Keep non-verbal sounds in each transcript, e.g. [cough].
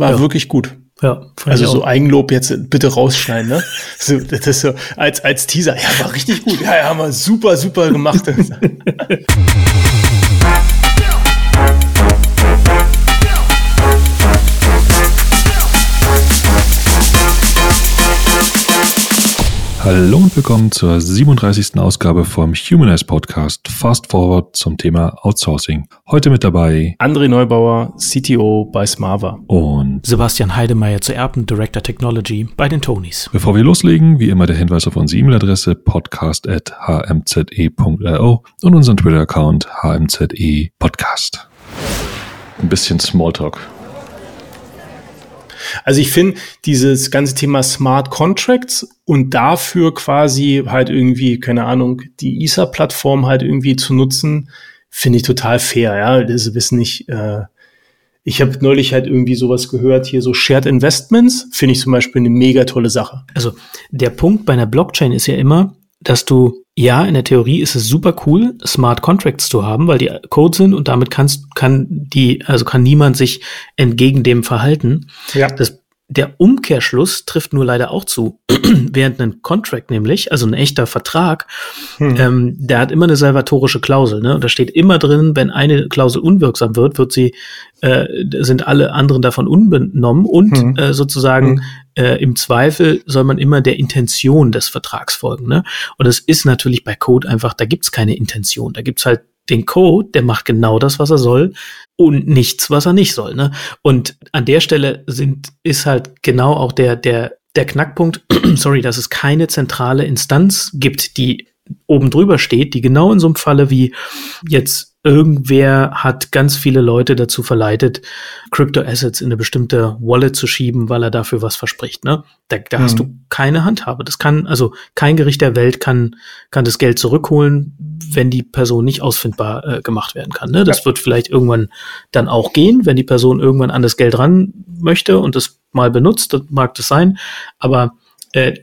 war ja. wirklich gut. Ja, also so Eigenlob jetzt bitte rausschneiden, ne? [laughs] So, das ist so als, als Teaser. Ja, war richtig gut. Ja, ja, haben wir super, super gemacht. [laughs] [laughs] Hallo und willkommen zur 37. Ausgabe vom Humanize Podcast Fast Forward zum Thema Outsourcing. Heute mit dabei André Neubauer, CTO bei Smava und Sebastian Heidemeyer zu Erben, Director Technology bei den Tonys. Bevor wir loslegen, wie immer der Hinweis auf unsere E-Mail-Adresse podcast.hmze.io und unseren Twitter-Account hmze podcast. Ein bisschen Smalltalk. Also ich finde dieses ganze Thema Smart Contracts und dafür quasi halt irgendwie, keine Ahnung, die ISA-Plattform halt irgendwie zu nutzen, finde ich total fair, ja. Das ist nicht, äh, ich habe neulich halt irgendwie sowas gehört, hier so Shared Investments, finde ich zum Beispiel eine mega tolle Sache. Also der Punkt bei einer Blockchain ist ja immer, dass du, ja, in der Theorie ist es super cool, Smart Contracts zu haben, weil die Code sind und damit kannst, kann die, also kann niemand sich entgegen dem verhalten. Ja. Das der Umkehrschluss trifft nur leider auch zu. [clears throat] Während ein Contract nämlich, also ein echter Vertrag, hm. ähm, der hat immer eine salvatorische Klausel. Ne? Und da steht immer drin, wenn eine Klausel unwirksam wird, wird sie, äh, sind alle anderen davon unbenommen und hm. äh, sozusagen hm. Äh, im Zweifel soll man immer der Intention des Vertrags folgen. Ne? Und das ist natürlich bei Code einfach, da gibt's keine Intention. Da gibt's halt den Code, der macht genau das, was er soll und nichts, was er nicht soll. Ne? Und an der Stelle sind, ist halt genau auch der, der, der Knackpunkt, [clears throat] sorry, dass es keine zentrale Instanz gibt, die oben drüber steht, die genau in so einem Falle wie jetzt irgendwer hat ganz viele Leute dazu verleitet, Crypto Assets in eine bestimmte Wallet zu schieben, weil er dafür was verspricht. Ne? Da, da mhm. hast du mhm. keine Handhabe. Das kann, also kein Gericht der Welt kann, kann das Geld zurückholen, wenn die Person nicht ausfindbar äh, gemacht werden kann. Ne? Das ja. wird vielleicht irgendwann dann auch gehen, wenn die Person irgendwann an das Geld ran möchte und das mal benutzt, das mag das sein. Aber äh,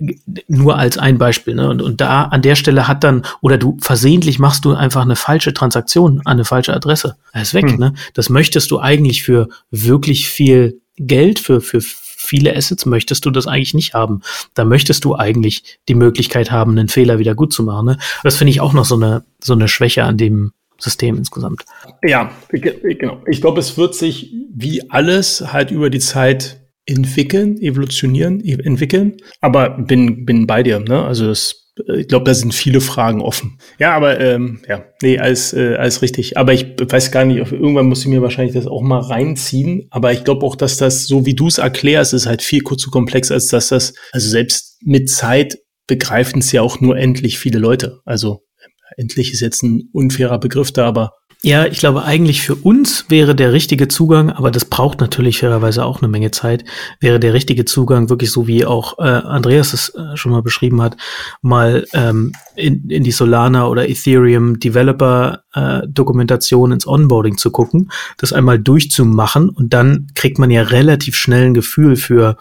nur als ein Beispiel. Ne? Und, und da an der Stelle hat dann, oder du versehentlich machst du einfach eine falsche Transaktion an eine falsche Adresse. Er ist weg. Hm. Ne? Das möchtest du eigentlich für wirklich viel Geld, für, für viele Assets möchtest du das eigentlich nicht haben. Da möchtest du eigentlich die Möglichkeit haben, einen Fehler wieder gut zu machen. Ne? Das finde ich auch noch so eine, so eine Schwäche an dem System insgesamt. Ja, genau. Ich glaube, es wird sich wie alles halt über die Zeit entwickeln, evolutionieren, e-, entwickeln. Aber bin, bin bei dir, ne? Also das, ich glaube, da sind viele Fragen offen. Ja, aber ähm, ja, nee, alles, äh, alles richtig. Aber ich weiß gar nicht, irgendwann muss ich mir wahrscheinlich das auch mal reinziehen. Aber ich glaube auch, dass das, so wie du es erklärst, ist halt viel zu komplex, als dass das, also selbst mit Zeit begreifen es ja auch nur endlich viele Leute. Also endlich ist jetzt ein unfairer Begriff da, aber ja, ich glaube, eigentlich für uns wäre der richtige Zugang, aber das braucht natürlich fairerweise auch eine Menge Zeit, wäre der richtige Zugang wirklich so, wie auch äh, Andreas es äh, schon mal beschrieben hat, mal ähm, in, in die Solana oder Ethereum Developer äh, Dokumentation ins Onboarding zu gucken, das einmal durchzumachen und dann kriegt man ja relativ schnell ein Gefühl für,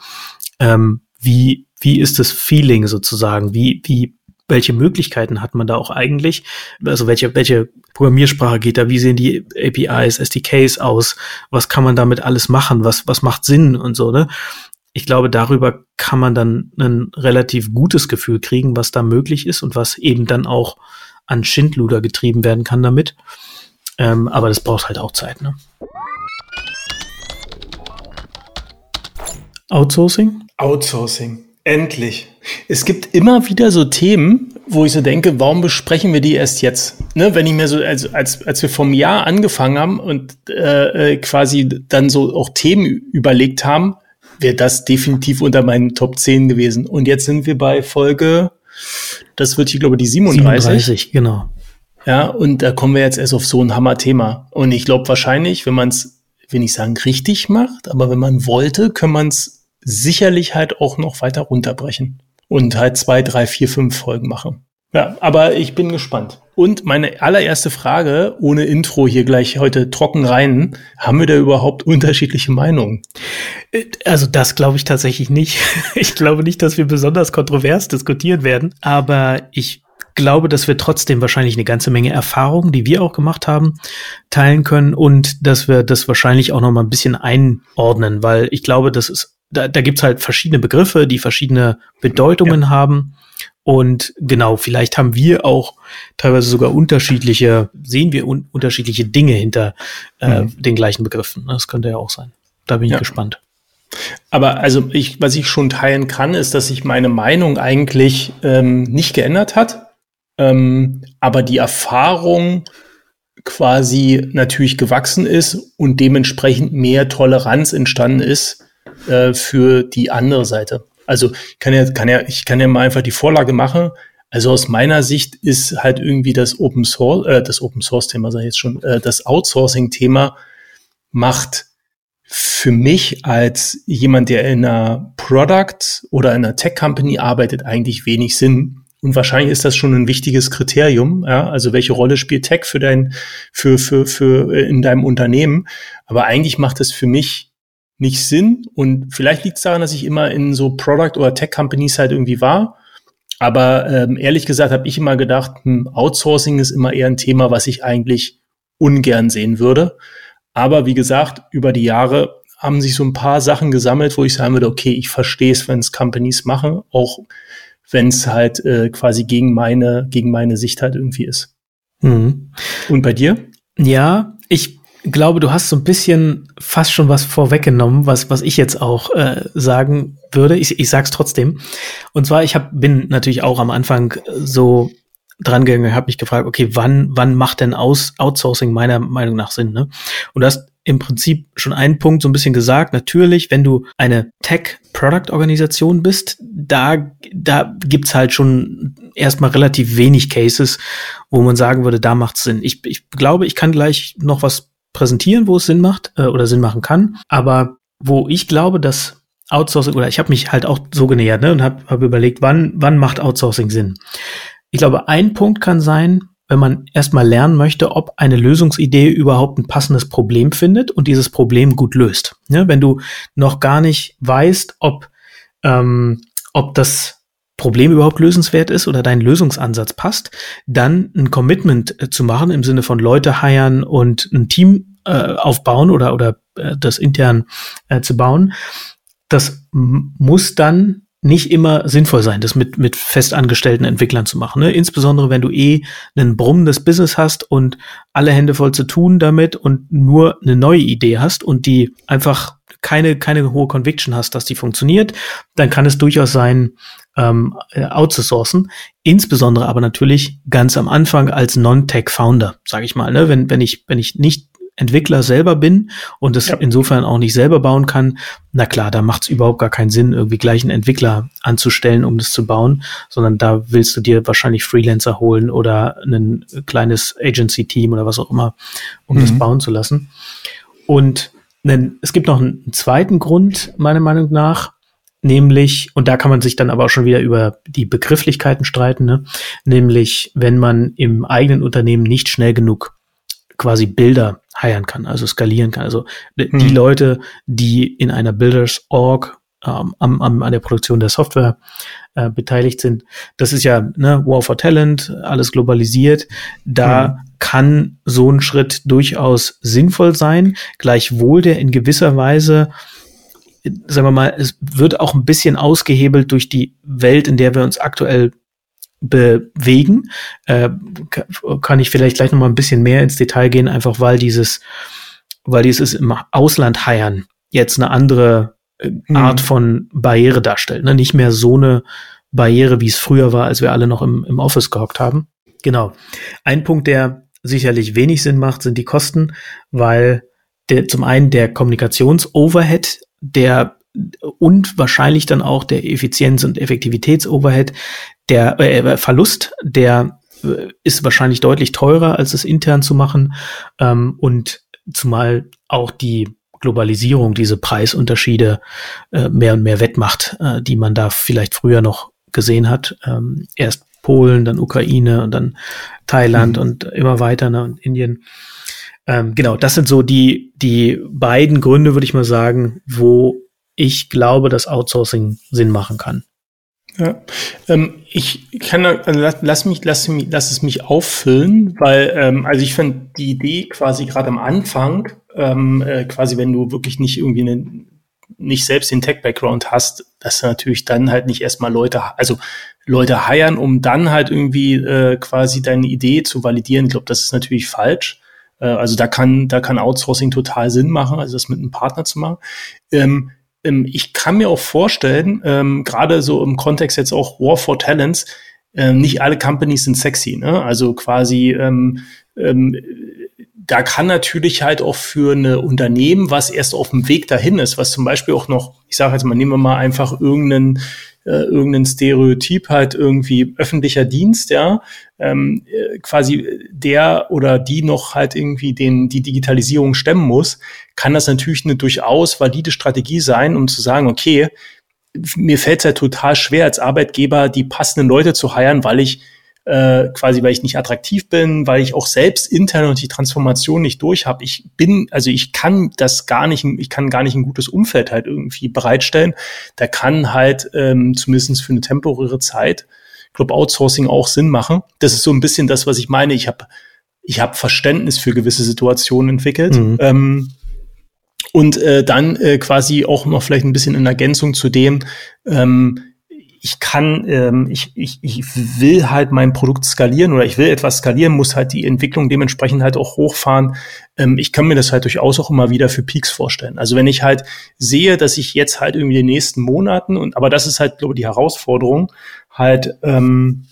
ähm, wie, wie ist das Feeling sozusagen, wie, wie welche Möglichkeiten hat man da auch eigentlich? Also welche, welche Programmiersprache geht da? Wie sehen die APIs, SDKs aus? Was kann man damit alles machen? Was, was macht Sinn und so, ne? Ich glaube, darüber kann man dann ein relativ gutes Gefühl kriegen, was da möglich ist und was eben dann auch an Schindluder getrieben werden kann damit. Ähm, aber das braucht halt auch Zeit, ne? Outsourcing? Outsourcing. Endlich. Es gibt immer wieder so Themen, wo ich so denke, warum besprechen wir die erst jetzt? Ne, wenn ich mir so, als, als, als wir vom Jahr angefangen haben und äh, äh quasi dann so auch Themen überlegt haben, wäre das definitiv unter meinen Top 10 gewesen. Und jetzt sind wir bei Folge, das wird hier, glaube ich, die 37. 37, genau. Ja, und da kommen wir jetzt erst auf so ein Hammer-Thema. Und ich glaube wahrscheinlich, wenn man es, will ich sagen, richtig macht, aber wenn man wollte, kann man es sicherlich halt auch noch weiter runterbrechen und halt zwei, drei, vier, fünf Folgen machen. Ja, aber ich bin gespannt. Und meine allererste Frage, ohne Intro hier gleich heute trocken rein, haben wir da überhaupt unterschiedliche Meinungen? Äh, also das glaube ich tatsächlich nicht. [laughs] Ich glaube nicht, dass wir besonders kontrovers diskutieren werden, aber ich glaube, dass wir trotzdem wahrscheinlich eine ganze Menge Erfahrung, die wir auch gemacht haben, teilen können und dass wir das wahrscheinlich auch noch mal ein bisschen einordnen, weil ich glaube, das ist, da, da gibt's halt verschiedene Begriffe, die verschiedene Bedeutungen ja. haben. Und genau, vielleicht haben wir auch teilweise sogar unterschiedliche, sehen wir un unterschiedliche Dinge hinter äh, mhm. den gleichen Begriffen. Das könnte ja auch sein. Da bin ich ja. gespannt. Aber also ich, was ich schon teilen kann, ist, dass sich meine Meinung eigentlich ähm, nicht geändert hat, ähm, aber die Erfahrung quasi natürlich gewachsen ist und dementsprechend mehr Toleranz entstanden ist äh, für die andere Seite. Also kann ja, kann ja, ich kann ja mal einfach die Vorlage machen. Also aus meiner Sicht ist halt irgendwie das Open Source, äh, das Open Source Thema, sag ich jetzt schon, äh, das Outsourcing Thema macht für mich als jemand, der in einer Product oder in einer Tech Company arbeitet, eigentlich wenig Sinn. Und wahrscheinlich ist das schon ein wichtiges Kriterium. Ja? Also welche Rolle spielt Tech für dein, für, für, für äh, in deinem Unternehmen? Aber eigentlich macht es für mich nicht Sinn. Und vielleicht liegt es daran, dass ich immer in so Product oder Tech Companies halt irgendwie war. Aber ähm, ehrlich gesagt habe ich immer gedacht, hm, Outsourcing ist immer eher ein Thema, was ich eigentlich ungern sehen würde. Aber wie gesagt, über die Jahre haben sich so ein paar Sachen gesammelt, wo ich sagen würde, okay, ich verstehe es, wenn es Companies machen, auch wenn es halt äh, quasi gegen meine, gegen meine Sicht halt irgendwie ist. Mhm. Und bei dir? Ja, ich glaube, du hast so ein bisschen fast schon was vorweggenommen, was, was ich jetzt auch äh, sagen würde. Ich, ich sag's trotzdem. Und zwar, ich hab, bin natürlich auch am Anfang so dran gegangen, habe mich gefragt, okay, wann, wann macht denn Aus, Outsourcing meiner Meinung nach Sinn? Ne? Und du hast im Prinzip schon einen Punkt so ein bisschen gesagt. Natürlich, wenn du eine Tech-Product-Organisation bist, da, da gibt's halt schon erstmal relativ wenig Cases, wo man sagen würde, da macht's Sinn. Ich, ich glaube, ich kann gleich noch was präsentieren, wo es Sinn macht äh, oder Sinn machen kann. Aber wo ich glaube, dass Outsourcing, oder ich habe mich halt auch so genähert ne, und habe hab überlegt, wann, wann macht Outsourcing Sinn? Ich glaube, ein Punkt kann sein, wenn man erstmal lernen möchte, ob eine Lösungsidee überhaupt ein passendes Problem findet und dieses Problem gut löst. Ja, wenn du noch gar nicht weißt, ob, ähm, ob das Problem überhaupt lösenswert ist oder dein Lösungsansatz passt, dann ein Commitment äh, zu machen im Sinne von Leute heiern und ein Team äh, aufbauen oder, oder äh, das intern äh, zu bauen, das muss dann nicht immer sinnvoll sein, das mit, mit festangestellten Entwicklern zu machen. Ne? Insbesondere wenn du eh einen brummendes Business hast und alle Hände voll zu tun damit und nur eine neue Idee hast und die einfach keine, keine hohe Conviction hast, dass die funktioniert, dann kann es durchaus sein, ähm, äh, outzusourcen. Insbesondere aber natürlich ganz am Anfang als Non-Tech-Founder, sage ich mal. Ne? Wenn, wenn, ich, wenn ich nicht Entwickler selber bin und es ja. insofern auch nicht selber bauen kann, na klar, da macht es überhaupt gar keinen Sinn, irgendwie gleich einen Entwickler anzustellen, um das zu bauen, sondern da willst du dir wahrscheinlich Freelancer holen oder ein kleines Agency-Team oder was auch immer, um mhm. das bauen zu lassen. Und es gibt noch einen zweiten Grund, meiner Meinung nach, nämlich, und da kann man sich dann aber auch schon wieder über die Begrifflichkeiten streiten, ne? nämlich wenn man im eigenen Unternehmen nicht schnell genug quasi Bilder heiern kann, also skalieren kann. Also hm. die Leute, die in einer Builders-Org ähm, am, am, an der Produktion der Software äh, beteiligt sind. Das ist ja ne, War for Talent, alles globalisiert. Da hm. kann so ein Schritt durchaus sinnvoll sein, gleichwohl der in gewisser Weise sagen wir mal, es wird auch ein bisschen ausgehebelt durch die Welt, in der wir uns aktuell bewegen. Äh, kann ich vielleicht gleich noch mal ein bisschen mehr ins Detail gehen, einfach weil dieses, weil dieses im Ausland heiern jetzt eine andere äh, mhm. Art von Barriere darstellt. Ne? Nicht mehr so eine Barriere, wie es früher war, als wir alle noch im, im Office gehockt haben. Genau. Ein Punkt, der sicherlich wenig Sinn macht, sind die Kosten, weil der, zum einen der Kommunikationsoverhead, der und wahrscheinlich dann auch der Effizienz- und Effektivitätsoverhead, der äh, Verlust, der äh, ist wahrscheinlich deutlich teurer, als es intern zu machen. Ähm, und zumal auch die Globalisierung diese Preisunterschiede äh, mehr und mehr wettmacht, äh, die man da vielleicht früher noch gesehen hat. Ähm, erst Polen, dann Ukraine und dann Thailand mhm. und immer weiter ne, und Indien. Ähm, genau, das sind so die, die beiden Gründe, würde ich mal sagen, wo ich glaube, dass Outsourcing Sinn machen kann. Ja, ähm, ich kann, also lass, lass, mich, lass, mich, lass es mich auffüllen, weil, ähm, also ich finde die Idee quasi gerade am Anfang, ähm, äh, quasi wenn du wirklich nicht irgendwie eine, nicht selbst den Tech-Background hast, dass du natürlich dann halt nicht erstmal Leute, also Leute heiern, um dann halt irgendwie äh, quasi deine Idee zu validieren. Ich glaube, das ist natürlich falsch. Äh, also da kann, da kann Outsourcing total Sinn machen, also das mit einem Partner zu machen. Ähm, ähm, ich kann mir auch vorstellen, ähm, gerade so im Kontext jetzt auch War for Talents, äh, nicht alle Companies sind sexy. Ne? Also quasi ähm, ähm, da kann natürlich halt auch für eine Unternehmen, was erst auf dem Weg dahin ist, was zum Beispiel auch noch, ich sage jetzt mal, nehmen wir mal einfach irgendeinen äh, irgendein Stereotyp halt irgendwie öffentlicher Dienst, ja, ähm, äh, quasi der oder die noch halt irgendwie den die Digitalisierung stemmen muss, kann das natürlich eine durchaus valide Strategie sein, um zu sagen, okay, mir fällt es halt total schwer als Arbeitgeber die passenden Leute zu heiren, weil ich äh, quasi, weil ich nicht attraktiv bin, weil ich auch selbst intern und die Transformation nicht durch habe. Ich bin, also ich kann das gar nicht, ich kann gar nicht ein gutes Umfeld halt irgendwie bereitstellen. Da kann halt ähm, zumindest für eine temporäre Zeit, ich glaube, Outsourcing auch Sinn machen. Das ist so ein bisschen das, was ich meine. Ich habe ich hab Verständnis für gewisse Situationen entwickelt. Mhm. Ähm, und äh, dann äh, quasi auch noch vielleicht ein bisschen in Ergänzung zu dem, ähm, ich kann, ähm, ich, ich, ich will halt mein Produkt skalieren oder ich will etwas skalieren, muss halt die Entwicklung dementsprechend halt auch hochfahren. Ähm, ich kann mir das halt durchaus auch immer wieder für Peaks vorstellen. Also wenn ich halt sehe, dass ich jetzt halt irgendwie in den nächsten Monaten und aber das ist halt, glaube ich, die Herausforderung, halt ähm,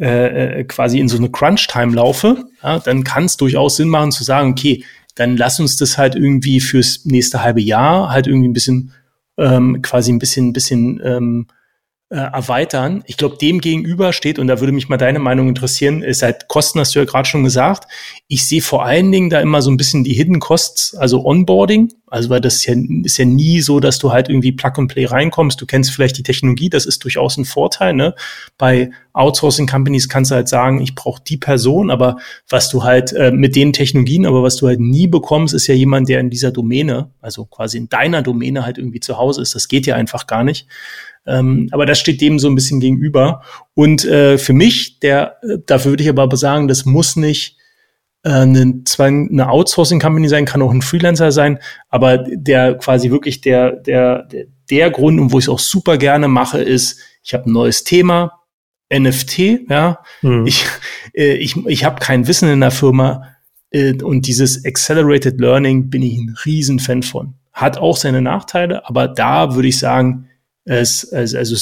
äh, äh, quasi in so eine Crunch-Time laufe, ja, dann kann es durchaus Sinn machen zu sagen, okay, dann lass uns das halt irgendwie fürs nächste halbe Jahr halt irgendwie ein bisschen ähm, quasi ein bisschen, bisschen ähm, äh, erweitern. Ich glaube, dem gegenüber steht, und da würde mich mal deine Meinung interessieren, ist halt Kosten, hast du ja gerade schon gesagt. Ich sehe vor allen Dingen da immer so ein bisschen die Hidden Costs, also Onboarding. Also weil das ist ja, ist ja nie so, dass du halt irgendwie Plug and Play reinkommst. Du kennst vielleicht die Technologie, das ist durchaus ein Vorteil. Ne? Bei Outsourcing Companies kannst du halt sagen, ich brauche die Person, aber was du halt äh, mit den Technologien, aber was du halt nie bekommst, ist ja jemand, der in dieser Domäne, also quasi in deiner Domäne halt irgendwie zu Hause ist. Das geht ja einfach gar nicht. Ähm, aber das steht dem so ein bisschen gegenüber. Und äh, für mich, der, dafür würde ich aber sagen, das muss nicht äh, eine, zwar eine Outsourcing-Company sein, kann auch ein Freelancer sein, aber der quasi wirklich der, der, der, Grund, und wo ich es auch super gerne mache, ist, ich habe ein neues Thema, NFT, ja. Mhm. Ich, äh, ich, ich habe kein Wissen in der Firma äh, und dieses Accelerated Learning bin ich ein Riesenfan von. Hat auch seine Nachteile, aber da würde ich sagen, es, also, also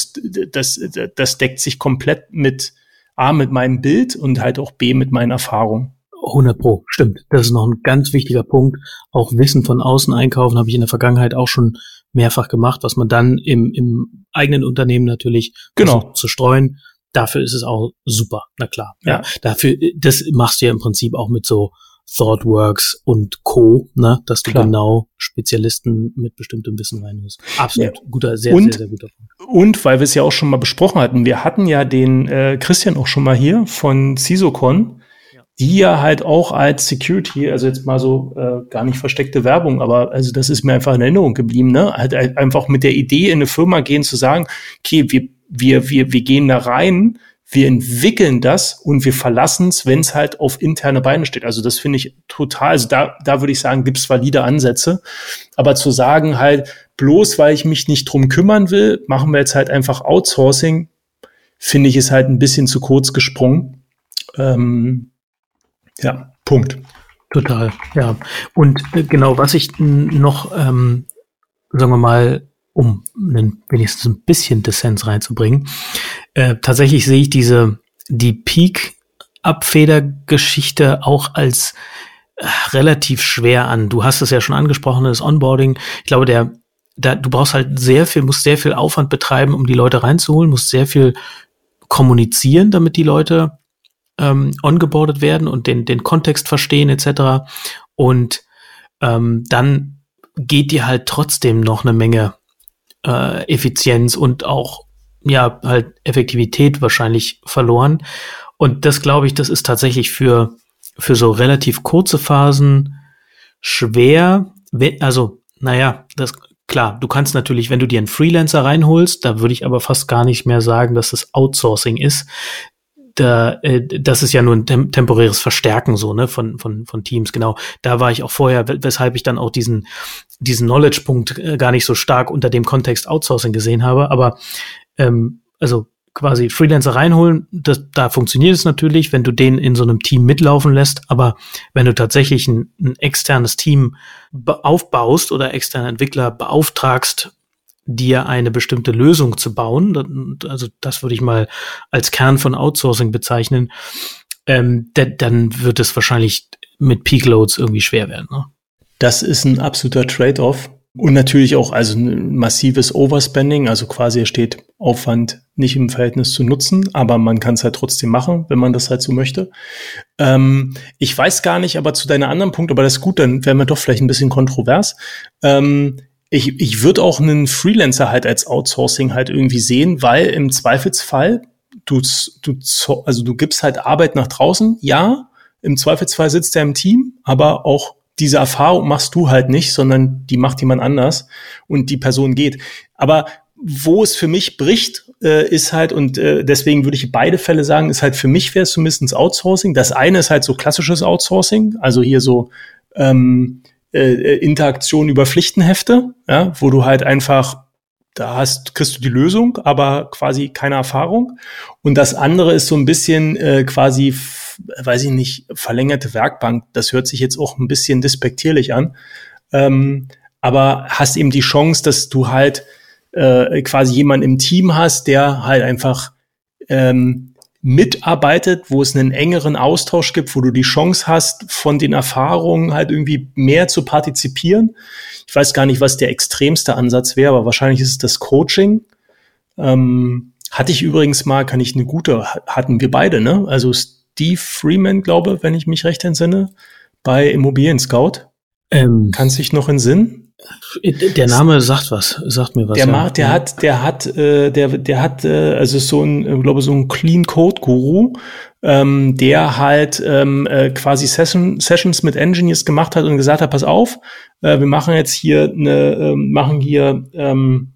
das, das deckt sich komplett mit A, mit meinem Bild und halt auch B, mit meinen Erfahrungen. 100 Pro, stimmt. Das ist noch ein ganz wichtiger Punkt. Auch Wissen von außen einkaufen habe ich in der Vergangenheit auch schon mehrfach gemacht, was man dann im, im eigenen Unternehmen natürlich genau. zu streuen. Dafür ist es auch super, na klar. Ja. ja. Dafür, das machst du ja im Prinzip auch mit so ThoughtWorks und Co., ne, dass du Klar. genau Spezialisten mit bestimmtem Wissen reinholst. Absolut. Ja. Guter, sehr, und, sehr, sehr guter Punkt. Und weil wir es ja auch schon mal besprochen hatten, wir hatten ja den äh, Christian auch schon mal hier von CISOCon, die ja halt auch als Security, also jetzt mal so äh, gar nicht versteckte Werbung, aber also das ist mir einfach in Erinnerung geblieben, ne? Halt einfach mit der Idee in eine Firma gehen zu sagen, okay, wir wir wir wir gehen da rein, wir entwickeln das und wir verlassen es, wenn es halt auf interne Beine steht. Also das finde ich total, also da, da würde ich sagen, gibt es valide Ansätze. Aber zu sagen halt, bloß weil ich mich nicht drum kümmern will, machen wir jetzt halt einfach Outsourcing, finde ich ist halt ein bisschen zu kurz gesprungen. Ähm, ja, Punkt. Total, ja. Und äh, genau, was ich noch, ähm, sagen wir mal, um einen, wenigstens ein bisschen Dissens reinzubringen. Äh, tatsächlich sehe ich diese, die Peak-Abfedergeschichte auch als äh, relativ schwer an. Du hast es ja schon angesprochen, das Onboarding. Ich glaube, der, da, du brauchst halt sehr viel, musst sehr viel Aufwand betreiben, um die Leute reinzuholen, musst sehr viel kommunizieren, damit die Leute ähm, ongeboardet werden und den, den Kontext verstehen etc. Und ähm, dann geht dir halt trotzdem noch eine Menge äh, Effizienz und auch ja halt Effektivität wahrscheinlich verloren. Und das glaube ich, das ist tatsächlich für für so relativ kurze Phasen schwer. Also naja, das klar, du kannst natürlich, wenn du dir einen Freelancer reinholst, da würde ich aber fast gar nicht mehr sagen, dass das Outsourcing ist. Da, äh, das ist ja nur ein tem temporäres Verstärken so, ne, von, von, von Teams, genau. Da war ich auch vorher, weshalb ich dann auch diesen, diesen Knowledge-Punkt äh, gar nicht so stark unter dem Kontext Outsourcing gesehen habe. Aber ähm, also quasi Freelancer reinholen, das, da funktioniert es natürlich, wenn du den in so einem Team mitlaufen lässt, aber wenn du tatsächlich ein, ein externes Team aufbaust oder externe Entwickler beauftragst, dir eine bestimmte Lösung zu bauen, also das würde ich mal als Kern von Outsourcing bezeichnen, ähm, dann wird es wahrscheinlich mit Peak Loads irgendwie schwer werden. Ne? Das ist ein absoluter Trade-off. Und natürlich auch also ein massives Overspending, also quasi steht Aufwand nicht im Verhältnis zu Nutzen, aber man kann es halt trotzdem machen, wenn man das halt so möchte. Ähm, ich weiß gar nicht, aber zu deiner anderen Punkt, aber das ist gut, dann wären wir doch vielleicht ein bisschen kontrovers. Ähm, ich ich würde auch einen Freelancer halt als Outsourcing halt irgendwie sehen, weil im Zweifelsfall du, du, also du gibst halt Arbeit nach draußen, ja, im Zweifelsfall sitzt er im Team, aber auch diese Erfahrung machst du halt nicht, sondern die macht jemand anders und die Person geht. Aber wo es für mich bricht, äh, ist halt, und äh, deswegen würde ich beide Fälle sagen, ist halt für mich wäre es zumindest Outsourcing. Das eine ist halt so klassisches Outsourcing, also hier so ähm, äh, Interaktion über Pflichtenhefte, ja, wo du halt einfach da hast, kriegst du die Lösung, aber quasi keine Erfahrung. Und das andere ist so ein bisschen äh, quasi weiß ich nicht, verlängerte Werkbank, das hört sich jetzt auch ein bisschen despektierlich an. Ähm, aber hast eben die Chance, dass du halt äh, quasi jemanden im Team hast, der halt einfach ähm, mitarbeitet, wo es einen engeren Austausch gibt, wo du die Chance hast, von den Erfahrungen halt irgendwie mehr zu partizipieren. Ich weiß gar nicht, was der extremste Ansatz wäre, aber wahrscheinlich ist es das Coaching. Ähm, hatte ich übrigens mal, kann ich eine gute, hatten wir beide, ne? Also Steve Freeman, glaube, wenn ich mich recht entsinne, bei Immobilien Scout. Ähm, Kann sich noch in Sinn? Der Name sagt was, sagt mir was. Der, macht, der ja. hat, der hat, äh, der, der hat, äh, also so ein, ich glaube so ein Clean Code Guru, ähm, der halt ähm, äh, quasi Session, Sessions mit Engineers gemacht hat und gesagt hat, pass auf, äh, wir machen jetzt hier eine, äh, machen hier ähm,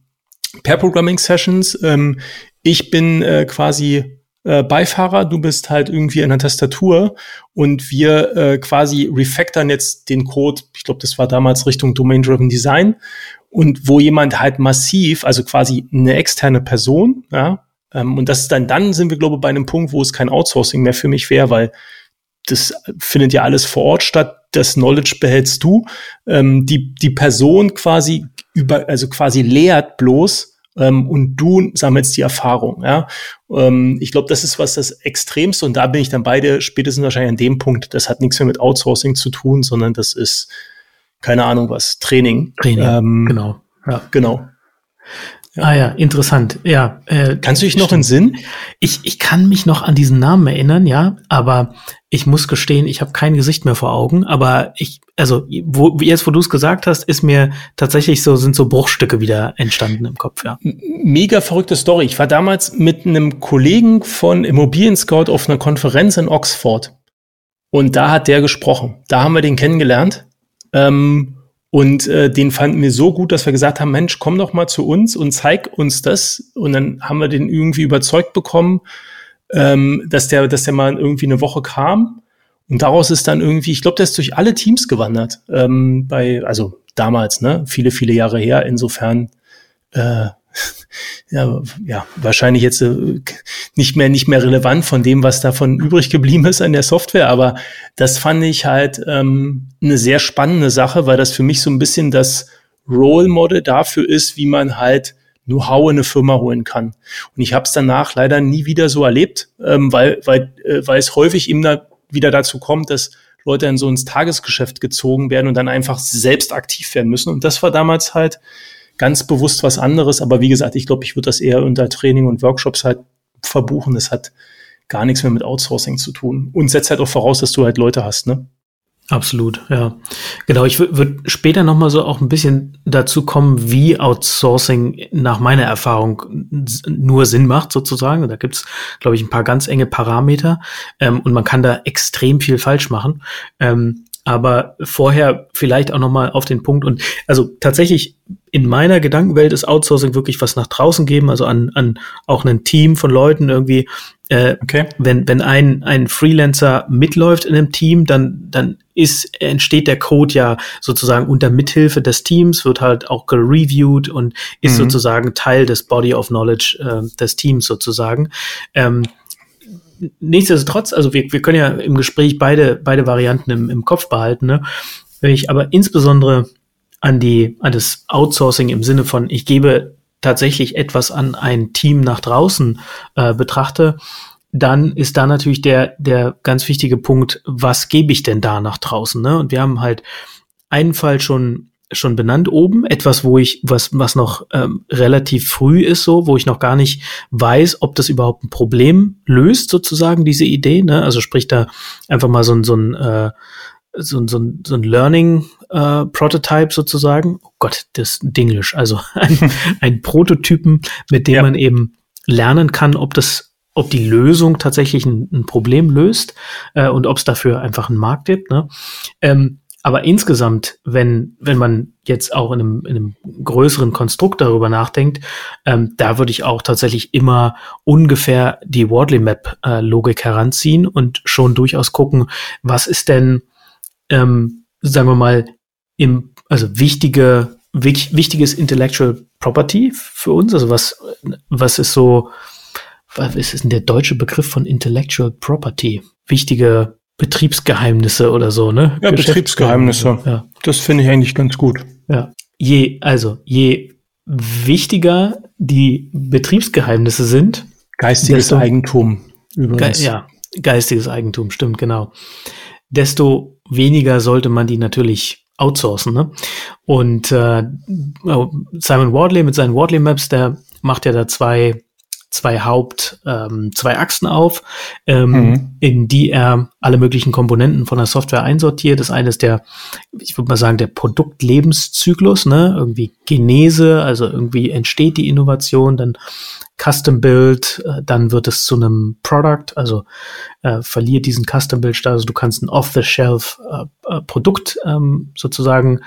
Pair Programming Sessions. Ähm, ich bin äh, quasi äh, Beifahrer, du bist halt irgendwie in der Tastatur und wir äh, quasi refactoren jetzt den Code, ich glaube, das war damals Richtung Domain-Driven Design und wo jemand halt massiv, also quasi eine externe Person, ja, ähm, und das ist dann, dann sind wir, glaube ich, bei einem Punkt, wo es kein Outsourcing mehr für mich wäre, weil das findet ja alles vor Ort statt, das Knowledge behältst du. Ähm, die, die Person quasi über, also quasi lehrt bloß, ähm, und du sammelst die Erfahrung. Ja? Ähm, ich glaube, das ist was das Extremste und da bin ich dann beide spätestens wahrscheinlich an dem Punkt. Das hat nichts mehr mit Outsourcing zu tun, sondern das ist keine Ahnung was Training. Training. Ähm, genau. Ja. Genau. Ja. Ah ja, interessant. Ja. Äh, Kannst du dich noch in Sinn? Ich, ich kann mich noch an diesen Namen erinnern, ja, aber ich muss gestehen, ich habe kein Gesicht mehr vor Augen. Aber ich, also wo, jetzt, wo du es gesagt hast, ist mir tatsächlich so sind so Bruchstücke wieder entstanden im Kopf. Ja. Mega verrückte Story. Ich war damals mit einem Kollegen von Immobilien Scout auf einer Konferenz in Oxford und da hat der gesprochen. Da haben wir den kennengelernt. Ähm, und äh, den fanden wir so gut, dass wir gesagt haben, Mensch, komm doch mal zu uns und zeig uns das. Und dann haben wir den irgendwie überzeugt bekommen, ähm, dass der, dass der mal irgendwie eine Woche kam. Und daraus ist dann irgendwie, ich glaube, der ist durch alle Teams gewandert. Ähm, bei, also damals, ne, viele, viele Jahre her. Insofern äh, [laughs] ja, ja, wahrscheinlich jetzt äh, nicht mehr, nicht mehr relevant von dem, was davon übrig geblieben ist an der Software. Aber das fand ich halt ähm, eine sehr spannende Sache, weil das für mich so ein bisschen das Role Model dafür ist, wie man halt Know-how in eine Firma holen kann. Und ich habe es danach leider nie wieder so erlebt, ähm, weil, weil, äh, weil es häufig eben da wieder dazu kommt, dass Leute in so ins Tagesgeschäft gezogen werden und dann einfach selbst aktiv werden müssen. Und das war damals halt ganz bewusst was anderes. Aber wie gesagt, ich glaube, ich würde das eher unter Training und Workshops halt verbuchen. Das hat gar nichts mehr mit Outsourcing zu tun. Und setzt halt auch voraus, dass du halt Leute hast, ne? Absolut, ja. Genau, ich würde später noch mal so auch ein bisschen dazu kommen, wie Outsourcing nach meiner Erfahrung nur Sinn macht, sozusagen. Da gibt's, glaube ich, ein paar ganz enge Parameter ähm, und man kann da extrem viel falsch machen. Ähm, aber vorher vielleicht auch noch mal auf den Punkt und also tatsächlich in meiner Gedankenwelt ist Outsourcing wirklich was nach draußen geben, also an, an auch ein Team von Leuten irgendwie. Äh, okay. Wenn wenn ein ein Freelancer mitläuft in einem Team, dann dann ist entsteht der Code ja sozusagen unter Mithilfe des Teams, wird halt auch gereviewt und ist mhm. sozusagen Teil des Body of Knowledge äh, des Teams sozusagen. Ähm, nichtsdestotrotz, also wir, wir können ja im Gespräch beide, beide Varianten im, im Kopf behalten, ne? Wenn ich aber insbesondere an die, an das Outsourcing im Sinne von, ich gebe tatsächlich etwas an ein Team nach draußen äh, betrachte, dann ist da natürlich der, der ganz wichtige Punkt, was gebe ich denn da nach draußen? Ne? Und wir haben halt einen Fall schon schon benannt oben, etwas, wo ich, was, was noch ähm, relativ früh ist, so, wo ich noch gar nicht weiß, ob das überhaupt ein Problem löst, sozusagen, diese Idee. Ne? Also sprich da einfach mal so ein, so ein, äh, so, ein so ein, so ein Learning äh, Prototype sozusagen. Oh Gott, das Dinglish, also [laughs] ein, ein Prototypen, mit dem ja. man eben lernen kann, ob das ob die Lösung tatsächlich ein, ein Problem löst äh, und ob es dafür einfach einen Markt gibt. Ne? Ähm, aber insgesamt, wenn, wenn man jetzt auch in einem, in einem größeren Konstrukt darüber nachdenkt, ähm, da würde ich auch tatsächlich immer ungefähr die Wardley Map äh, Logik heranziehen und schon durchaus gucken, was ist denn, ähm, sagen wir mal, im, also wichtige, wich, wichtiges Intellectual Property für uns, also was, was ist so, was ist denn der deutsche Begriff von Intellectual Property? Wichtige Betriebsgeheimnisse oder so, ne? Ja, Betriebsgeheimnisse. Ja. Das finde ich eigentlich ganz gut. Ja. Je, also, je wichtiger die Betriebsgeheimnisse sind. Geistiges desto, Eigentum übrigens. Ge ja, geistiges Eigentum, stimmt, genau. Desto weniger sollte man die natürlich outsourcen. Ne? Und äh, oh, Simon Wardley mit seinen Wardley Maps, der macht ja da zwei zwei Haupt, ähm, zwei Achsen auf, ähm, mhm. in die er alle möglichen Komponenten von der Software einsortiert. Das eine ist der, ich würde mal sagen, der Produktlebenszyklus, ne? Irgendwie Genese, also irgendwie entsteht die Innovation, dann Custom Build, äh, dann wird es zu einem Product, also äh, verliert diesen Custom Build Status. Also du kannst ein Off-the-Shelf äh, äh, Produkt ähm, sozusagen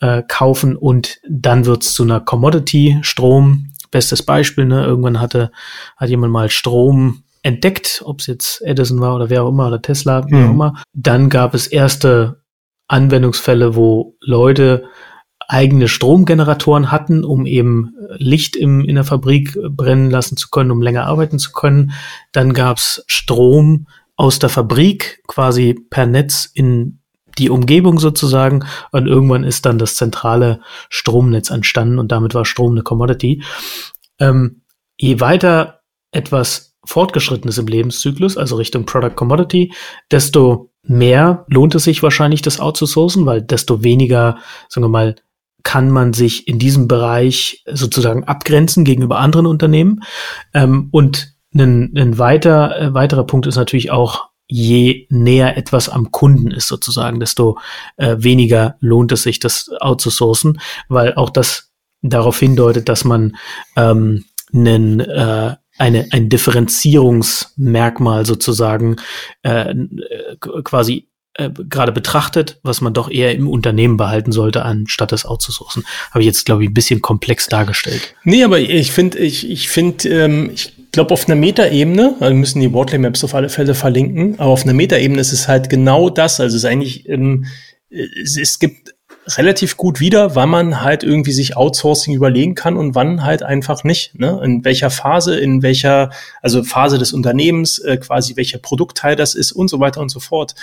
äh, kaufen und dann wird es zu einer Commodity, Strom, bestes Beispiel, ne? Irgendwann hatte, hat jemand mal Strom entdeckt, ob es jetzt Edison war oder wer auch immer oder Tesla, wie mhm. auch immer. Dann gab es erste Anwendungsfälle, wo Leute eigene Stromgeneratoren hatten, um eben Licht im, in der Fabrik brennen lassen zu können, um länger arbeiten zu können. Dann gab es Strom aus der Fabrik quasi per Netz in die Umgebung sozusagen und irgendwann ist dann das zentrale Stromnetz entstanden und damit war Strom eine Commodity. Ähm, je weiter etwas fortgeschrittenes im Lebenszyklus, also Richtung Product Commodity, desto mehr lohnt es sich wahrscheinlich, das outzusourcen, weil desto weniger, sagen wir mal, kann man sich in diesem Bereich sozusagen abgrenzen gegenüber anderen Unternehmen. Ähm, und ein, ein weiter, äh, weiterer Punkt ist natürlich auch, je näher etwas am Kunden ist sozusagen, desto äh, weniger lohnt es sich, das outzusourcen, weil auch das darauf hindeutet, dass man ähm, einen, äh, eine, ein Differenzierungsmerkmal sozusagen äh, quasi äh, gerade betrachtet, was man doch eher im Unternehmen behalten sollte, anstatt es outzusourcen. Habe ich jetzt, glaube ich, ein bisschen komplex dargestellt. Nee, aber ich finde, ich, ich finde, ähm, ich glaube, auf einer Metaebene, also müssen die Wortley Maps auf alle Fälle verlinken, aber auf einer Metaebene ist es halt genau das. Also es ist eigentlich, ähm, es, es gibt relativ gut wieder, wann man halt irgendwie sich Outsourcing überlegen kann und wann halt einfach nicht. Ne? In welcher Phase, in welcher, also Phase des Unternehmens, äh, quasi welcher Produktteil das ist und so weiter und so fort.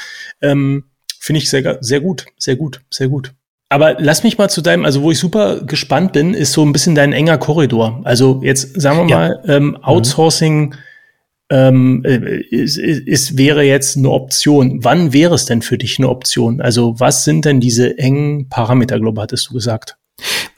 Ähm, Finde ich sehr, sehr gut, sehr gut, sehr gut. Aber lass mich mal zu deinem, also wo ich super gespannt bin, ist so ein bisschen dein enger Korridor. Also jetzt sagen wir ja. mal, ähm, mhm. Outsourcing ähm, äh, ist, ist, wäre jetzt eine Option. Wann wäre es denn für dich eine Option? Also was sind denn diese engen Parameter, glaube hattest du gesagt?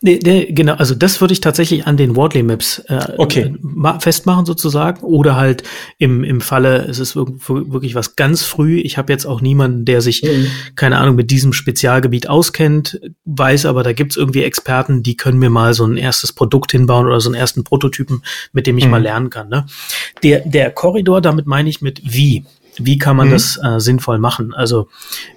Nee, nee, genau, also das würde ich tatsächlich an den Wardley Maps äh, okay. festmachen sozusagen. Oder halt im, im Falle, es ist wirklich was ganz früh. Ich habe jetzt auch niemanden, der sich, mhm. keine Ahnung, mit diesem Spezialgebiet auskennt, weiß aber, da gibt's irgendwie Experten, die können mir mal so ein erstes Produkt hinbauen oder so einen ersten Prototypen, mit dem ich mhm. mal lernen kann. Ne? Der, der Korridor, damit meine ich mit wie. Wie kann man mhm. das äh, sinnvoll machen? Also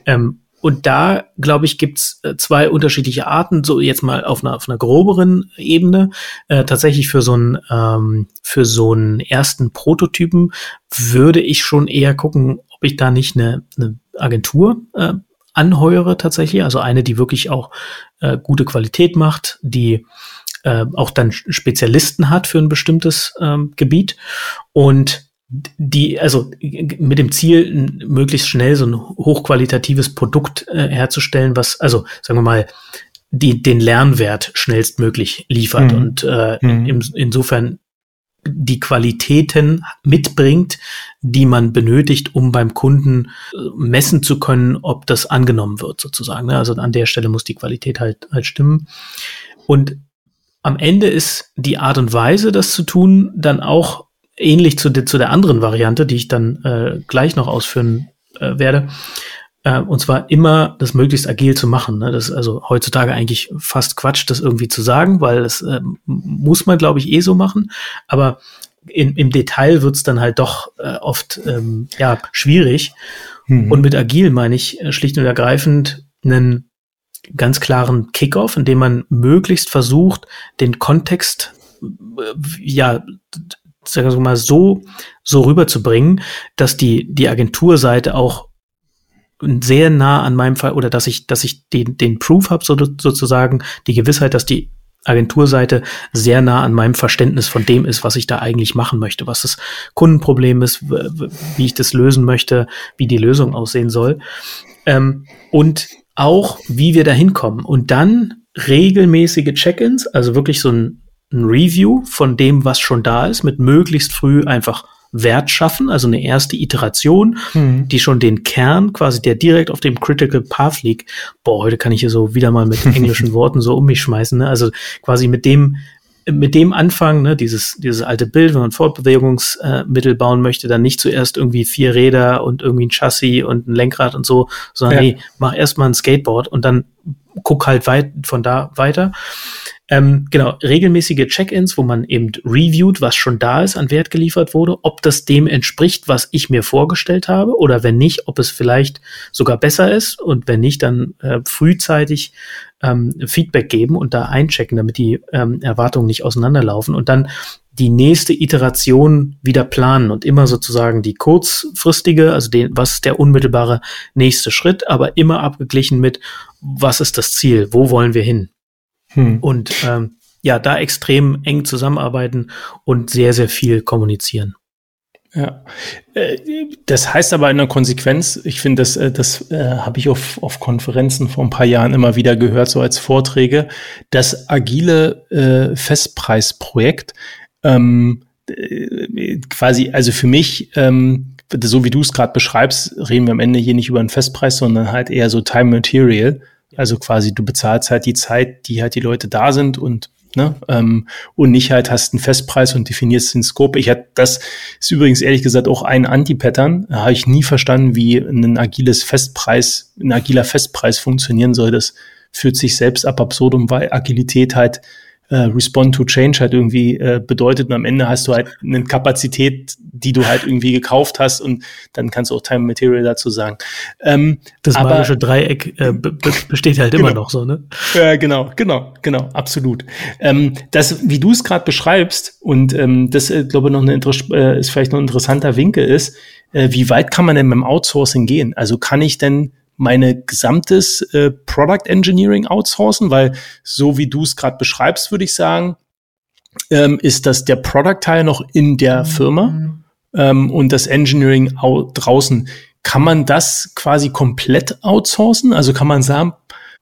ähm, und da, glaube ich, gibt's äh, zwei unterschiedliche Arten, so jetzt mal auf einer, auf einer groberen Ebene. Äh, tatsächlich für so einen ähm, für so einen ersten Prototypen würde ich schon eher gucken, ob ich da nicht eine, eine Agentur äh, anheuere tatsächlich, also eine, die wirklich auch äh, gute Qualität macht, die äh, auch dann Spezialisten hat für ein bestimmtes ähm, Gebiet und die, also mit dem Ziel, möglichst schnell so ein hochqualitatives Produkt äh, herzustellen, was, also sagen wir mal, die, den Lernwert schnellstmöglich liefert mhm. und äh, mhm. in, insofern die Qualitäten mitbringt, die man benötigt, um beim Kunden äh, messen zu können, ob das angenommen wird, sozusagen. Ne? Also an der Stelle muss die Qualität halt, halt stimmen. Und am Ende ist die Art und Weise, das zu tun, dann auch ähnlich zu, de, zu der anderen Variante, die ich dann äh, gleich noch ausführen äh, werde. Äh, und zwar immer das möglichst agil zu machen. Ne? Das ist also heutzutage eigentlich fast Quatsch, das irgendwie zu sagen, weil das äh, muss man, glaube ich, eh so machen. Aber in, im Detail wird's dann halt doch äh, oft ähm, ja, schwierig. Mhm. Und mit agil meine ich äh, schlicht und ergreifend einen ganz klaren Kickoff, in dem man möglichst versucht, den Kontext äh, ja sagen wir mal, so, so rüberzubringen, dass die, die Agenturseite auch sehr nah an meinem Fall oder dass ich, dass ich den, den Proof habe, so, sozusagen, die Gewissheit, dass die Agenturseite sehr nah an meinem Verständnis von dem ist, was ich da eigentlich machen möchte, was das Kundenproblem ist, wie ich das lösen möchte, wie die Lösung aussehen soll. Ähm, und auch, wie wir da hinkommen. Und dann regelmäßige Check-ins, also wirklich so ein ein Review von dem, was schon da ist, mit möglichst früh einfach Wert schaffen, also eine erste Iteration, mhm. die schon den Kern quasi, der direkt auf dem Critical Path liegt. Boah, heute kann ich hier so wieder mal mit [laughs] englischen Worten so um mich schmeißen, ne? Also quasi mit dem, mit dem Anfang, ne, dieses, dieses alte Bild, wenn man Fortbewegungsmittel äh, bauen möchte, dann nicht zuerst irgendwie vier Räder und irgendwie ein Chassis und ein Lenkrad und so, sondern ja. nee, mach erstmal ein Skateboard und dann guck halt weit von da weiter. Ähm, genau, regelmäßige Check-ins, wo man eben reviewt, was schon da ist, an Wert geliefert wurde, ob das dem entspricht, was ich mir vorgestellt habe, oder wenn nicht, ob es vielleicht sogar besser ist und wenn nicht, dann äh, frühzeitig ähm, Feedback geben und da einchecken, damit die ähm, Erwartungen nicht auseinanderlaufen und dann die nächste Iteration wieder planen und immer sozusagen die kurzfristige, also den, was ist der unmittelbare nächste Schritt, aber immer abgeglichen mit, was ist das Ziel, wo wollen wir hin? Hm. Und ähm, ja, da extrem eng zusammenarbeiten und sehr, sehr viel kommunizieren. Ja, äh, das heißt aber in der Konsequenz, ich finde, das, äh, das äh, habe ich auf, auf Konferenzen vor ein paar Jahren immer wieder gehört, so als Vorträge, das agile äh, Festpreisprojekt ähm, quasi, also für mich, ähm, so wie du es gerade beschreibst, reden wir am Ende hier nicht über einen Festpreis, sondern halt eher so Time Material. Also quasi, du bezahlst halt die Zeit, die halt die Leute da sind und Ne? Ähm, und nicht halt hast einen Festpreis und definierst den Scope. Ich hatte, das ist übrigens ehrlich gesagt auch ein Anti-Pattern. Da habe ich nie verstanden, wie ein agiles Festpreis, ein agiler Festpreis funktionieren soll. Das führt sich selbst ab absurdum, weil Agilität halt äh, Respond to Change halt irgendwie äh, bedeutet. Und am Ende hast du halt eine Kapazität, die du halt irgendwie gekauft hast und dann kannst du auch Time Material dazu sagen. Ähm, das aber, magische Dreieck äh, besteht halt genau. immer noch so, ne? Ja, genau, genau, genau, absolut. Ähm, das, wie du es gerade beschreibst, und ähm, das, äh, glaube ich, noch eine äh, ist vielleicht noch ein interessanter Winkel ist, äh, wie weit kann man denn beim Outsourcing gehen? Also kann ich denn meine gesamtes äh, Product Engineering outsourcen, weil so wie du es gerade beschreibst, würde ich sagen, ähm, ist das der Product-Teil noch in der Firma ähm, und das Engineering draußen. Kann man das quasi komplett outsourcen? Also kann man sagen,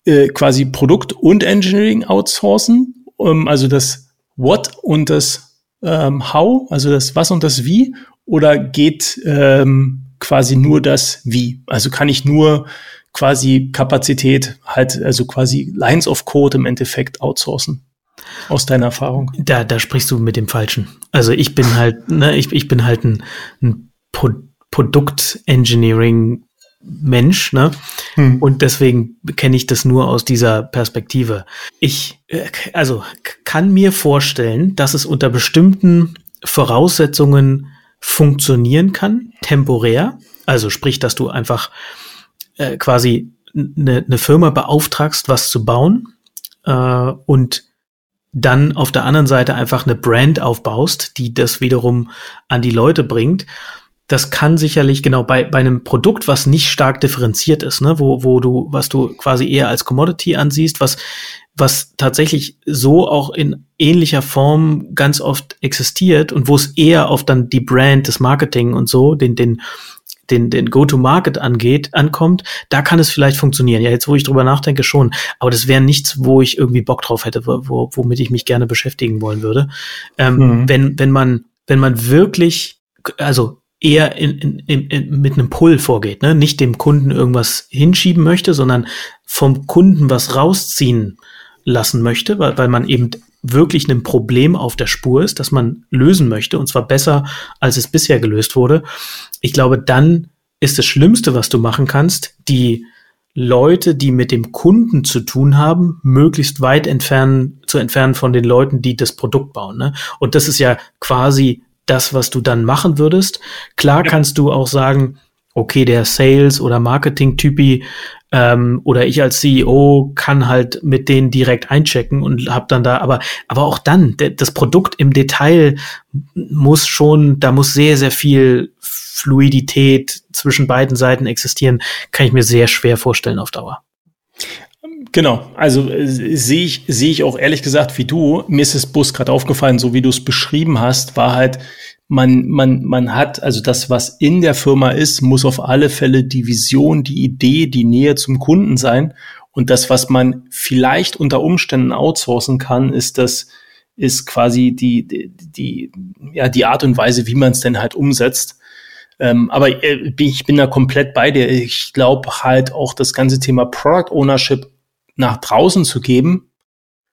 äh, quasi Produkt und Engineering outsourcen? Ähm, also das What und das ähm, How, also das Was und das Wie? Oder geht ähm, quasi nur das Wie. Also kann ich nur quasi Kapazität halt, also quasi Lines of Code im Endeffekt outsourcen. Aus deiner Erfahrung. Da, da sprichst du mit dem Falschen. Also ich bin halt, ne, ich, ich bin halt ein, ein Pro Produkt-Engineering Mensch, ne? Hm. Und deswegen kenne ich das nur aus dieser Perspektive. Ich, äh, also kann mir vorstellen, dass es unter bestimmten Voraussetzungen funktionieren kann, temporär. Also sprich, dass du einfach äh, quasi eine, eine Firma beauftragst, was zu bauen äh, und dann auf der anderen Seite einfach eine Brand aufbaust, die das wiederum an die Leute bringt. Das kann sicherlich genau bei, bei einem Produkt, was nicht stark differenziert ist, ne, wo, wo du, was du quasi eher als Commodity ansiehst, was, was tatsächlich so auch in ähnlicher Form ganz oft existiert und wo es eher auf dann die Brand, das Marketing und so, den, den, den, den Go-to-Market angeht, ankommt, da kann es vielleicht funktionieren. Ja, jetzt wo ich drüber nachdenke, schon. Aber das wäre nichts, wo ich irgendwie Bock drauf hätte, wo, womit ich mich gerne beschäftigen wollen würde. Ähm, mhm. Wenn, wenn man, wenn man wirklich, also eher in, in, in, mit einem Pull vorgeht, ne? nicht dem Kunden irgendwas hinschieben möchte, sondern vom Kunden was rausziehen lassen möchte, weil, weil man eben wirklich einem Problem auf der Spur ist, das man lösen möchte, und zwar besser, als es bisher gelöst wurde, ich glaube, dann ist das Schlimmste, was du machen kannst, die Leute, die mit dem Kunden zu tun haben, möglichst weit entfernen, zu entfernen von den Leuten, die das Produkt bauen. Ne? Und das ist ja quasi das, was du dann machen würdest. Klar kannst du auch sagen, okay, der Sales- oder Marketing-Typi ähm, oder ich als CEO kann halt mit denen direkt einchecken und hab dann da, aber, aber auch dann, das Produkt im Detail muss schon, da muss sehr, sehr viel Fluidität zwischen beiden Seiten existieren, kann ich mir sehr schwer vorstellen auf Dauer. Genau, also äh, sehe ich, sehe ich auch ehrlich gesagt wie du. Mir ist das Bus gerade aufgefallen, so wie du es beschrieben hast, war halt man, man, man hat, also das, was in der Firma ist, muss auf alle Fälle die Vision, die Idee, die Nähe zum Kunden sein. Und das, was man vielleicht unter Umständen outsourcen kann, ist das, ist quasi die, die, die ja, die Art und Weise, wie man es denn halt umsetzt. Ähm, aber äh, ich bin da komplett bei dir. Ich glaube halt auch das ganze Thema Product Ownership nach draußen zu geben,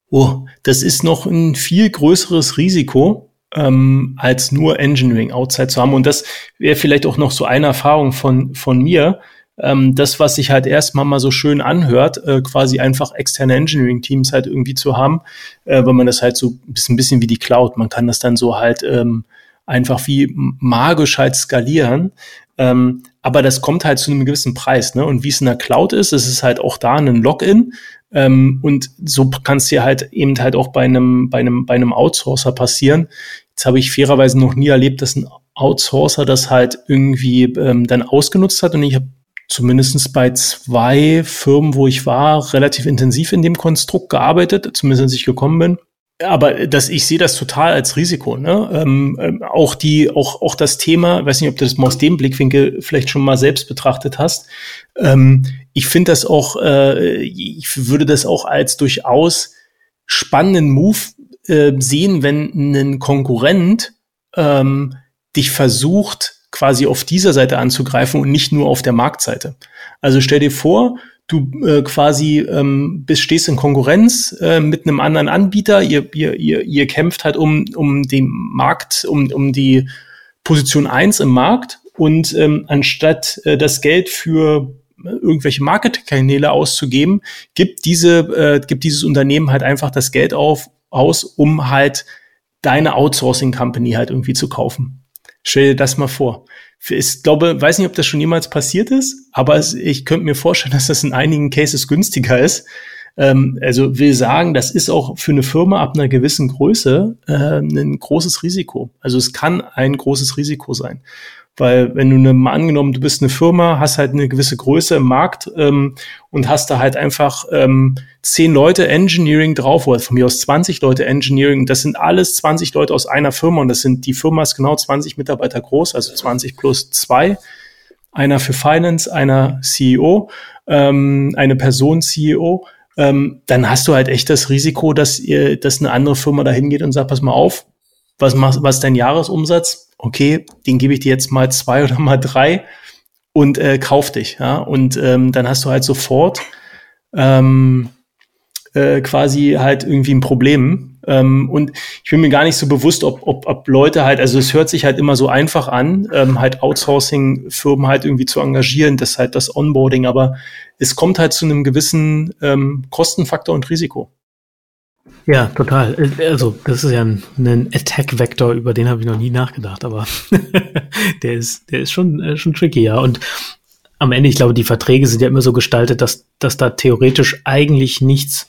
oh, das ist noch ein viel größeres Risiko, ähm, als nur Engineering outside zu haben. Und das wäre vielleicht auch noch so eine Erfahrung von, von mir. Ähm, das, was sich halt erstmal mal so schön anhört, äh, quasi einfach externe Engineering-Teams halt irgendwie zu haben, äh, weil man das halt so bisschen, ein bisschen wie die Cloud, man kann das dann so halt ähm, einfach wie magisch halt skalieren. Ähm, aber das kommt halt zu einem gewissen Preis. Ne? Und wie es in der Cloud ist, ist halt auch da ein Login. Ähm, und so kann es dir halt eben halt auch bei einem, bei einem, bei einem Outsourcer passieren. Jetzt habe ich fairerweise noch nie erlebt, dass ein Outsourcer das halt irgendwie ähm, dann ausgenutzt hat. Und ich habe zumindestens bei zwei Firmen, wo ich war, relativ intensiv in dem Konstrukt gearbeitet, zumindest als ich gekommen bin. Aber das, ich sehe das total als Risiko. Ne? Ähm, ähm, auch die, auch, auch das Thema, weiß nicht, ob du das mal aus dem Blickwinkel vielleicht schon mal selbst betrachtet hast. Ähm, ich finde das auch, äh, ich würde das auch als durchaus spannenden Move äh, sehen, wenn ein Konkurrent ähm, dich versucht, quasi auf dieser Seite anzugreifen und nicht nur auf der Marktseite. Also stell dir vor, du äh, quasi ähm, bist, stehst in Konkurrenz äh, mit einem anderen Anbieter, ihr, ihr, ihr, ihr kämpft halt um, um den Markt, um, um die Position eins im Markt und ähm, anstatt äh, das Geld für äh, irgendwelche Marketingkanäle auszugeben, gibt diese äh, gibt dieses Unternehmen halt einfach das Geld auf aus, um halt deine Outsourcing Company halt irgendwie zu kaufen. Stell dir das mal vor. Ich glaube, weiß nicht, ob das schon jemals passiert ist, aber es, ich könnte mir vorstellen, [laughs] dass das in einigen Cases günstiger ist. Ähm, also will sagen, das ist auch für eine Firma ab einer gewissen Größe äh, ein großes Risiko. Also es kann ein großes Risiko sein. Weil wenn du ne, mal angenommen, du bist eine Firma, hast halt eine gewisse Größe im Markt ähm, und hast da halt einfach ähm, zehn Leute Engineering drauf, oder von mir aus 20 Leute Engineering, das sind alles 20 Leute aus einer Firma und das sind, die Firma ist genau 20 Mitarbeiter groß, also 20 plus zwei. Einer für Finance, einer CEO, ähm, eine Person CEO. Ähm, dann hast du halt echt das Risiko, dass ihr, dass eine andere Firma da hingeht und sagt, pass mal auf, was machst, was ist dein Jahresumsatz? Okay, den gebe ich dir jetzt mal zwei [laughs] oder mal drei und äh, kauf dich. Ja? Und ähm, dann hast du halt sofort ähm, äh, quasi halt irgendwie ein Problem. Ähm, und ich bin mir gar nicht so bewusst, ob, ob, ob Leute halt, also es hört sich halt immer so einfach an, ähm, halt Outsourcing-Firmen halt irgendwie zu engagieren, das halt das Onboarding, aber es kommt halt zu einem gewissen ähm, Kostenfaktor und Risiko. Ja, total. Also, das ist ja ein, ein Attack-Vektor, über den habe ich noch nie nachgedacht, aber [laughs] der ist, der ist schon, äh, schon tricky, ja. Und am Ende, ich glaube, die Verträge sind ja immer so gestaltet, dass, dass da theoretisch eigentlich nichts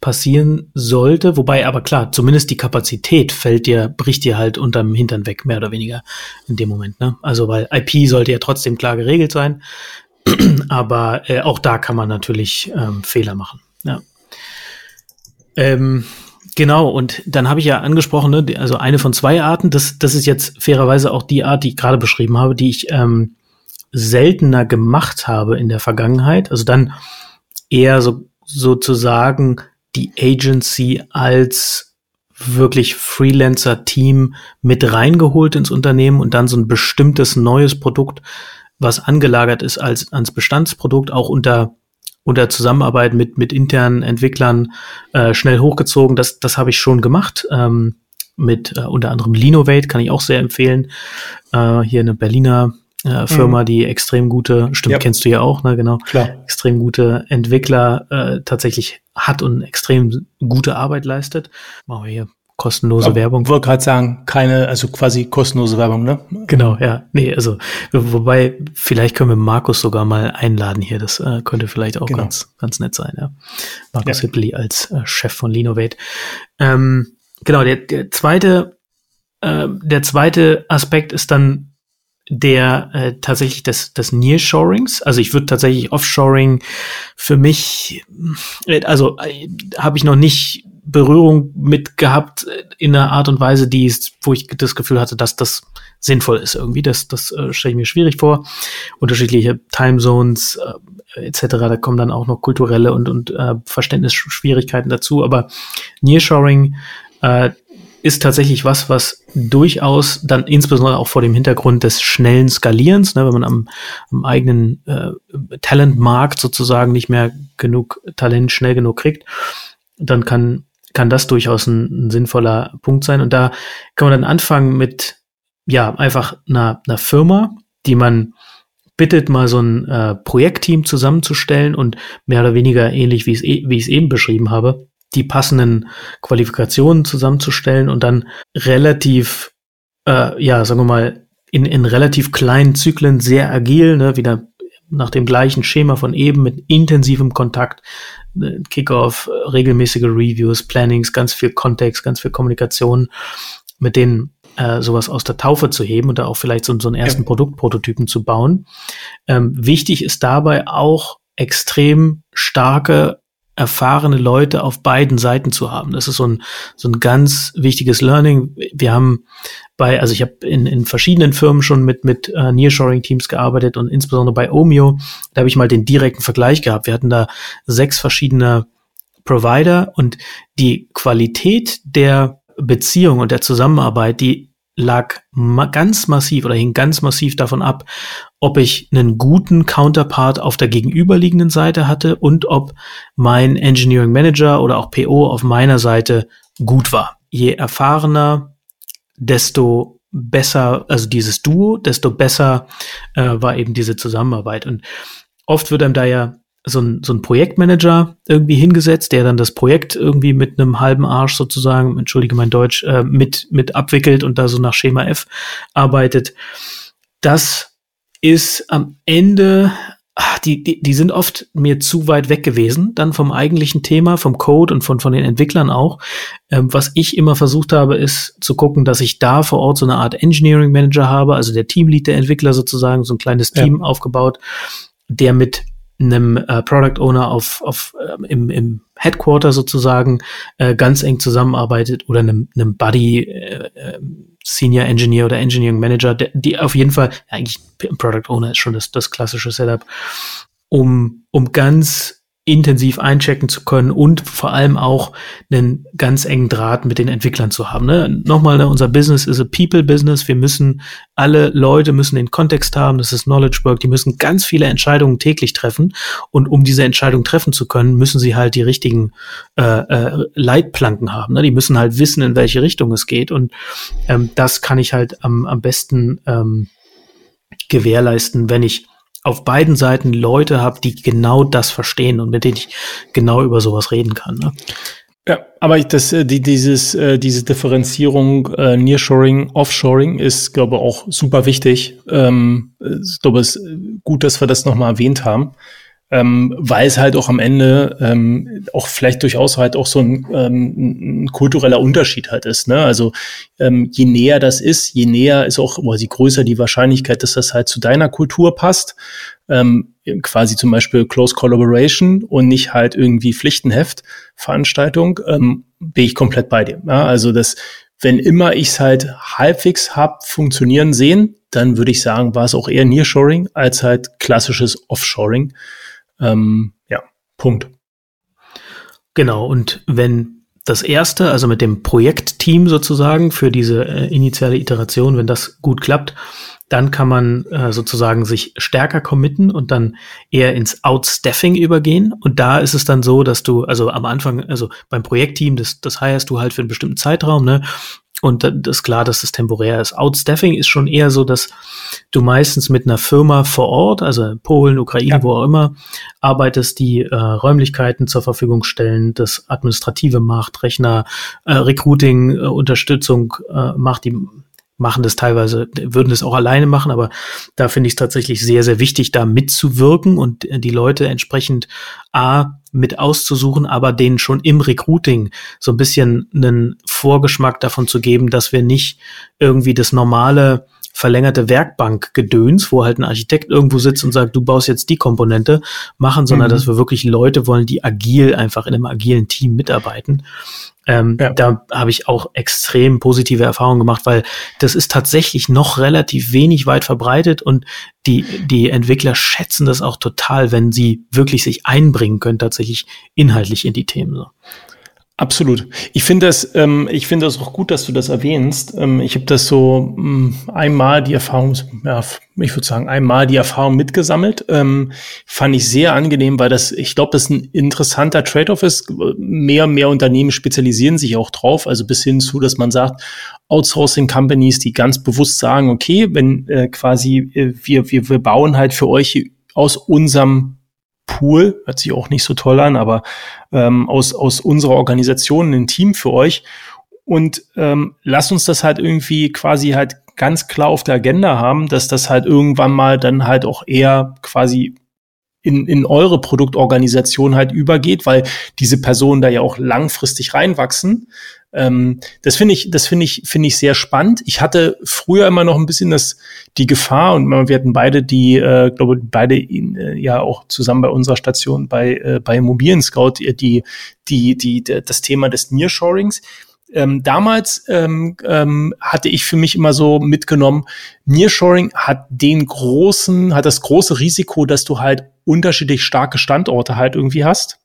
passieren sollte. Wobei aber klar, zumindest die Kapazität fällt dir, bricht dir halt unterm Hintern weg, mehr oder weniger in dem Moment. Ne? Also weil IP sollte ja trotzdem klar geregelt sein. [clears throat] aber äh, auch da kann man natürlich ähm, Fehler machen. Ja. Ähm, genau, und dann habe ich ja angesprochen, ne, also eine von zwei Arten, das, das ist jetzt fairerweise auch die Art, die ich gerade beschrieben habe, die ich ähm, seltener gemacht habe in der Vergangenheit. Also dann eher so sozusagen die Agency als wirklich Freelancer-Team mit reingeholt ins Unternehmen und dann so ein bestimmtes neues Produkt, was angelagert ist als ans Bestandsprodukt, auch unter unter Zusammenarbeit mit mit internen Entwicklern äh, schnell hochgezogen. Das das habe ich schon gemacht. Ähm, mit äh, unter anderem Linovate kann ich auch sehr empfehlen. Äh, hier eine Berliner äh, Firma, mhm. die extrem gute, stimmt, yep. kennst du ja auch, ne, genau, Klar. extrem gute Entwickler äh, tatsächlich hat und extrem gute Arbeit leistet. Machen wir hier kostenlose Aber Werbung. Ich wollte gerade sagen, keine, also quasi kostenlose Werbung, ne? Genau, ja. Nee, also, wobei, vielleicht können wir Markus sogar mal einladen hier. Das äh, könnte vielleicht auch genau. ganz, ganz nett sein, ja. Markus ja. Hippli als äh, Chef von Linovate. Ähm, genau, der, der zweite, äh, der zweite Aspekt ist dann der äh, tatsächlich des, des Nearshorings. Also ich würde tatsächlich Offshoring für mich, äh, also äh, habe ich noch nicht Berührung mit gehabt in einer Art und Weise, die ist, wo ich das Gefühl hatte, dass das sinnvoll ist irgendwie. Das, das äh, stelle ich mir schwierig vor. Unterschiedliche Timezones äh, etc. Da kommen dann auch noch kulturelle und, und äh, Verständnisschwierigkeiten dazu. Aber Nearshoring äh, ist tatsächlich was, was durchaus dann insbesondere auch vor dem Hintergrund des schnellen Skalierens, ne, wenn man am, am eigenen äh, Talentmarkt sozusagen nicht mehr genug Talent schnell genug kriegt, dann kann, kann das durchaus ein, ein sinnvoller Punkt sein. Und da kann man dann anfangen mit, ja, einfach einer, einer Firma, die man bittet, mal so ein äh, Projektteam zusammenzustellen und mehr oder weniger ähnlich, wie, es, wie ich es eben beschrieben habe, die passenden Qualifikationen zusammenzustellen und dann relativ, äh, ja, sagen wir mal, in, in relativ kleinen Zyklen sehr agil, ne, wieder nach dem gleichen Schema von eben mit intensivem Kontakt, Kickoff, regelmäßige Reviews, Plannings, ganz viel Kontext, ganz viel Kommunikation, mit denen äh, sowas aus der Taufe zu heben und da auch vielleicht so, so einen ersten ja. Produktprototypen zu bauen. Ähm, wichtig ist dabei auch extrem starke erfahrene Leute auf beiden Seiten zu haben. Das ist so ein, so ein ganz wichtiges Learning. Wir haben bei, also ich habe in, in verschiedenen Firmen schon mit, mit äh, Nearshoring-Teams gearbeitet und insbesondere bei Omeo, da habe ich mal den direkten Vergleich gehabt. Wir hatten da sechs verschiedene Provider und die Qualität der Beziehung und der Zusammenarbeit, die lag ma ganz massiv oder hing ganz massiv davon ab, ob ich einen guten Counterpart auf der gegenüberliegenden Seite hatte und ob mein Engineering Manager oder auch PO auf meiner Seite gut war. Je erfahrener, desto besser, also dieses Duo, desto besser äh, war eben diese Zusammenarbeit. Und oft wird einem da ja so ein, so ein Projektmanager irgendwie hingesetzt, der dann das Projekt irgendwie mit einem halben Arsch sozusagen, entschuldige mein Deutsch, äh, mit, mit abwickelt und da so nach Schema F arbeitet. Das ist am Ende, ach, die, die, die sind oft mir zu weit weg gewesen, dann vom eigentlichen Thema, vom Code und von, von den Entwicklern auch. Ähm, was ich immer versucht habe, ist zu gucken, dass ich da vor Ort so eine Art Engineering Manager habe, also der Teamlead der Entwickler sozusagen, so ein kleines Team ja. aufgebaut, der mit einem äh, Product Owner auf, auf äh, im, im Headquarter sozusagen äh, ganz eng zusammenarbeitet oder einem, einem Buddy äh, äh, Senior Engineer oder Engineering Manager, der, die auf jeden Fall, ja, eigentlich Product Owner ist schon das, das klassische Setup, um, um ganz intensiv einchecken zu können und vor allem auch einen ganz engen Draht mit den Entwicklern zu haben. Ne? Nochmal, ne, unser Business ist a People Business. Wir müssen, alle Leute müssen den Kontext haben. Das ist Knowledge Work. Die müssen ganz viele Entscheidungen täglich treffen. Und um diese Entscheidung treffen zu können, müssen sie halt die richtigen äh, äh, Leitplanken haben. Ne? Die müssen halt wissen, in welche Richtung es geht. Und ähm, das kann ich halt am, am besten ähm, gewährleisten, wenn ich auf beiden Seiten Leute habe, die genau das verstehen und mit denen ich genau über sowas reden kann. Ne? Ja, aber das, äh, die, dieses, äh, diese Differenzierung äh, Nearshoring, Offshoring ist, glaube ich, auch super wichtig. Ähm, ich glaube, es ist gut, dass wir das nochmal erwähnt haben ähm, weil es halt auch am Ende ähm, auch vielleicht durchaus halt auch so ein, ähm, ein kultureller Unterschied halt ist. Ne? Also ähm, je näher das ist, je näher ist auch, oder je größer die Wahrscheinlichkeit, dass das halt zu deiner Kultur passt. Ähm, quasi zum Beispiel Close Collaboration und nicht halt irgendwie Pflichtenheft Veranstaltung, ähm, bin ich komplett bei dir. Ja? Also das, wenn immer ich es halt halbwegs hab funktionieren sehen, dann würde ich sagen, war es auch eher Nearshoring als halt klassisches Offshoring. Ähm, ja, Punkt. Genau, und wenn das erste, also mit dem Projektteam sozusagen für diese äh, initiale Iteration, wenn das gut klappt, dann kann man äh, sozusagen sich stärker committen und dann eher ins Outstaffing übergehen. Und da ist es dann so, dass du, also am Anfang, also beim Projektteam, das, das heierst du halt für einen bestimmten Zeitraum, ne? Und das ist klar, dass das temporär ist. Outstaffing ist schon eher so, dass du meistens mit einer Firma vor Ort, also Polen, Ukraine, ja. wo auch immer, arbeitest, die äh, Räumlichkeiten zur Verfügung stellen, das administrative macht, Rechner, äh, Recruiting, äh, Unterstützung äh, macht, die machen das teilweise, würden das auch alleine machen, aber da finde ich es tatsächlich sehr, sehr wichtig, da mitzuwirken und äh, die Leute entsprechend A mit auszusuchen, aber denen schon im Recruiting so ein bisschen einen Vorgeschmack davon zu geben, dass wir nicht irgendwie das normale verlängerte Werkbank-Gedöns, wo halt ein Architekt irgendwo sitzt und sagt, du baust jetzt die Komponente, machen, sondern mhm. dass wir wirklich Leute wollen, die agil einfach in einem agilen Team mitarbeiten. Ähm, ja. Da habe ich auch extrem positive Erfahrungen gemacht, weil das ist tatsächlich noch relativ wenig weit verbreitet und die, die Entwickler schätzen das auch total, wenn sie wirklich sich einbringen können, tatsächlich inhaltlich in die Themen. So. Absolut. Ich finde das, ähm, ich finde das auch gut, dass du das erwähnst. Ähm, ich habe das so ähm, einmal die Erfahrung, ja, ich würde sagen einmal die Erfahrung mitgesammelt. Ähm, fand ich sehr angenehm, weil das, ich glaube, das ein interessanter Trade-off ist. Mehr und mehr Unternehmen spezialisieren sich auch drauf, also bis hin zu, dass man sagt, Outsourcing Companies, die ganz bewusst sagen, okay, wenn äh, quasi äh, wir, wir, wir bauen halt für euch aus unserem Pool, hört sich auch nicht so toll an, aber ähm, aus, aus unserer Organisation ein Team für euch. Und ähm, lasst uns das halt irgendwie quasi halt ganz klar auf der Agenda haben, dass das halt irgendwann mal dann halt auch eher quasi in, in eure Produktorganisation halt übergeht, weil diese Personen da ja auch langfristig reinwachsen. Ähm, das finde ich, das finde ich, finde ich sehr spannend. Ich hatte früher immer noch ein bisschen das, die Gefahr und wir hatten beide die, äh, glaube beide äh, ja auch zusammen bei unserer Station bei äh, bei Immobilien Scout die die die, die das Thema des Nearshorings. Ähm, damals ähm, ähm, hatte ich für mich immer so mitgenommen, Nearshoring hat den großen, hat das große Risiko, dass du halt unterschiedlich starke Standorte halt irgendwie hast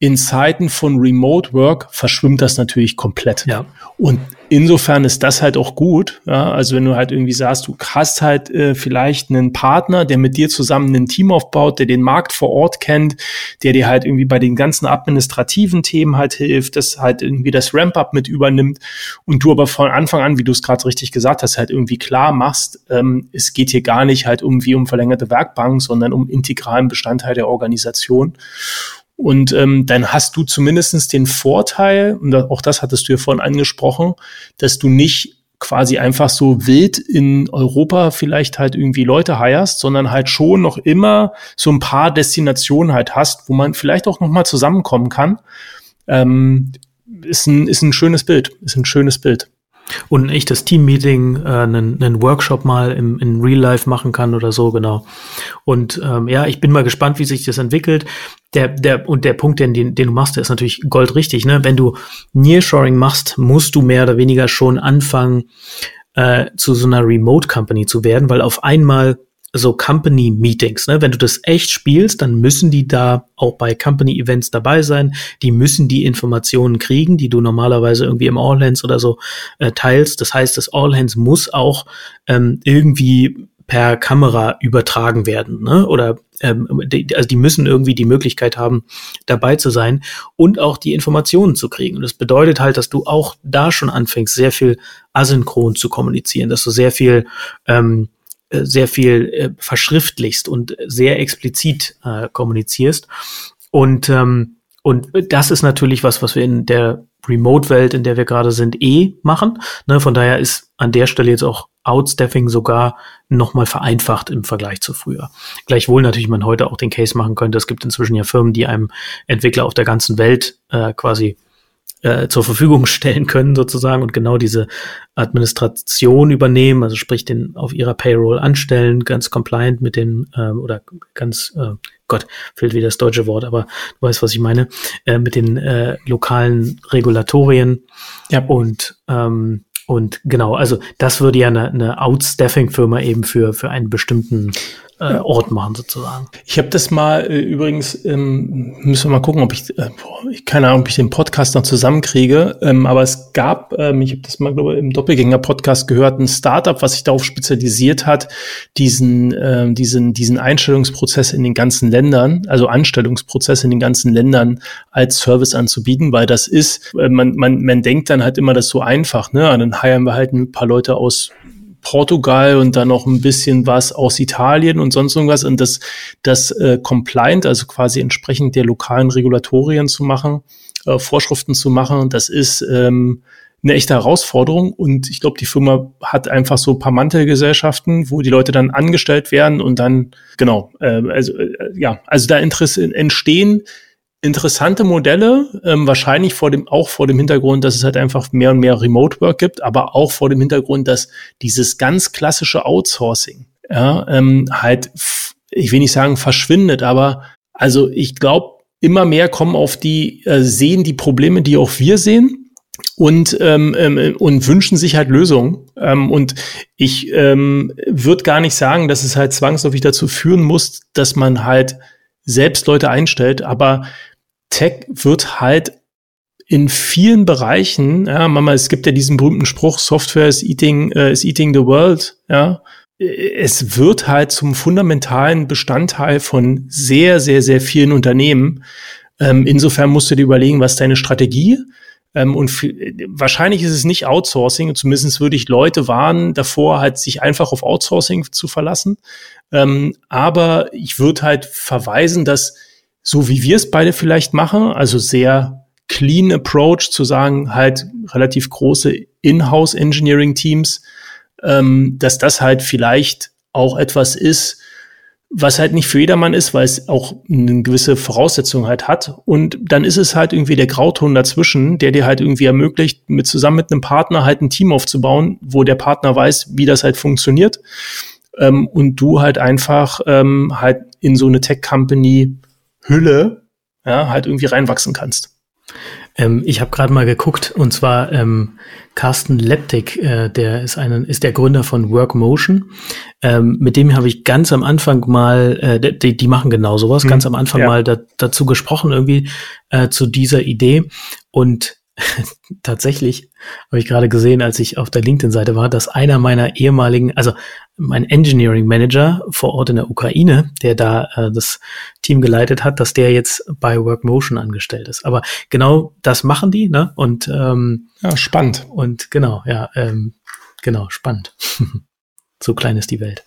in Zeiten von Remote Work verschwimmt das natürlich komplett. Ja. Und insofern ist das halt auch gut. Ja? Also wenn du halt irgendwie sagst, du hast halt äh, vielleicht einen Partner, der mit dir zusammen ein Team aufbaut, der den Markt vor Ort kennt, der dir halt irgendwie bei den ganzen administrativen Themen halt hilft, das halt irgendwie das Ramp-up mit übernimmt und du aber von Anfang an, wie du es gerade richtig gesagt hast, halt irgendwie klar machst, ähm, es geht hier gar nicht halt irgendwie um verlängerte Werkbank, sondern um integralen Bestandteil der Organisation. Und ähm, dann hast du zumindestens den Vorteil, und auch das hattest du ja vorhin angesprochen, dass du nicht quasi einfach so wild in Europa vielleicht halt irgendwie Leute heierst, sondern halt schon noch immer so ein paar Destinationen halt hast, wo man vielleicht auch noch mal zusammenkommen kann. Ähm, ist ein, ist ein schönes Bild, ist ein schönes Bild und ein echtes Team-Meeting, äh, einen, einen Workshop mal im, in Real Life machen kann oder so, genau. Und ähm, ja, ich bin mal gespannt, wie sich das entwickelt. Der, der, und der Punkt, den, den, du machst, der ist natürlich goldrichtig. Ne? Wenn du Nearshoring machst, musst du mehr oder weniger schon anfangen, äh, zu so einer Remote Company zu werden, weil auf einmal so Company Meetings, ne? Wenn du das echt spielst, dann müssen die da auch bei Company Events dabei sein. Die müssen die Informationen kriegen, die du normalerweise irgendwie im All Hands oder so äh, teilst. Das heißt, das All Hands muss auch ähm, irgendwie per Kamera übertragen werden, ne? Oder ähm, die, also die müssen irgendwie die Möglichkeit haben, dabei zu sein und auch die Informationen zu kriegen. Und das bedeutet halt, dass du auch da schon anfängst, sehr viel asynchron zu kommunizieren, dass du sehr viel ähm, äh, sehr viel äh, verschriftlichst und sehr explizit äh, kommunizierst. Und ähm, und das ist natürlich was, was wir in der Remote-Welt, in der wir gerade sind, eh machen. Ne, von daher ist an der Stelle jetzt auch Outstaffing sogar nochmal vereinfacht im Vergleich zu früher. Gleichwohl natürlich man heute auch den Case machen könnte. Es gibt inzwischen ja Firmen, die einem Entwickler auf der ganzen Welt äh, quasi äh, zur Verfügung stellen können sozusagen und genau diese Administration übernehmen, also sprich den auf ihrer Payroll anstellen, ganz compliant mit den äh, oder ganz äh, Gott, fehlt wieder das deutsche Wort, aber du weißt, was ich meine, äh, mit den äh, lokalen Regulatorien. Ja. Und ähm, und genau, also das würde ja eine, eine Outstaffing-Firma eben für, für einen bestimmten äh, Ort machen sozusagen. Ich habe das mal äh, übrigens, ähm, müssen wir mal gucken, ob ich, äh, boah, keine Ahnung, ob ich den Podcast noch zusammenkriege, ähm, aber es gab, ähm, ich habe das mal, glaube ich, im Doppelgänger-Podcast gehört, ein Startup, was sich darauf spezialisiert hat, diesen, äh, diesen, diesen Einstellungsprozess in den ganzen Ländern, also Anstellungsprozess in den ganzen Ländern als Service anzubieten, weil das ist, äh, man, man, man denkt dann halt immer das so einfach, ne? Dann heiern wir halt ein paar Leute aus Portugal und dann noch ein bisschen was aus Italien und sonst irgendwas und das, das äh, compliant, also quasi entsprechend der lokalen Regulatorien zu machen, äh, Vorschriften zu machen, das ist ähm, eine echte Herausforderung. Und ich glaube, die Firma hat einfach so ein paar Mantelgesellschaften, wo die Leute dann angestellt werden und dann, genau, äh, also äh, ja, also da Interesse entstehen interessante Modelle, ähm, wahrscheinlich vor dem, auch vor dem Hintergrund, dass es halt einfach mehr und mehr Remote Work gibt, aber auch vor dem Hintergrund, dass dieses ganz klassische Outsourcing, ja, ähm, halt, ich will nicht sagen verschwindet, aber also ich glaube, immer mehr kommen auf die, äh, sehen die Probleme, die auch wir sehen und, ähm, ähm, und wünschen sich halt Lösungen. Ähm, und ich ähm, würde gar nicht sagen, dass es halt zwangsläufig dazu führen muss, dass man halt selbst Leute einstellt, aber Tech wird halt in vielen Bereichen, ja, Mama, es gibt ja diesen berühmten Spruch, Software is eating, uh, is eating the world, ja. Es wird halt zum fundamentalen Bestandteil von sehr, sehr, sehr vielen Unternehmen. Ähm, insofern musst du dir überlegen, was deine Strategie ähm, und wahrscheinlich ist es nicht Outsourcing. Zumindest würde ich Leute warnen davor, halt sich einfach auf Outsourcing zu verlassen. Ähm, aber ich würde halt verweisen, dass so wie wir es beide vielleicht machen, also sehr clean Approach zu sagen, halt relativ große Inhouse Engineering Teams, ähm, dass das halt vielleicht auch etwas ist, was halt nicht für jedermann ist, weil es auch eine gewisse Voraussetzung halt hat. Und dann ist es halt irgendwie der Grauton dazwischen, der dir halt irgendwie ermöglicht, mit zusammen mit einem Partner halt ein Team aufzubauen, wo der Partner weiß, wie das halt funktioniert. Ähm, und du halt einfach ähm, halt in so eine Tech-Company Hülle ja, halt irgendwie reinwachsen kannst. Ähm, ich habe gerade mal geguckt und zwar ähm, Carsten Leptik, äh, der ist einen, ist der Gründer von Workmotion. Ähm, mit dem habe ich ganz am Anfang mal, äh, die, die machen genau sowas, hm, ganz am Anfang ja. mal da, dazu gesprochen irgendwie äh, zu dieser Idee und [laughs] tatsächlich habe ich gerade gesehen, als ich auf der LinkedIn-Seite war, dass einer meiner ehemaligen, also mein Engineering Manager vor Ort in der Ukraine, der da äh, das Team geleitet hat, dass der jetzt bei Workmotion angestellt ist. Aber genau das machen die, ne? Und ähm, ja, spannend. Und genau, ja, ähm, genau, spannend. [laughs] so klein ist die Welt.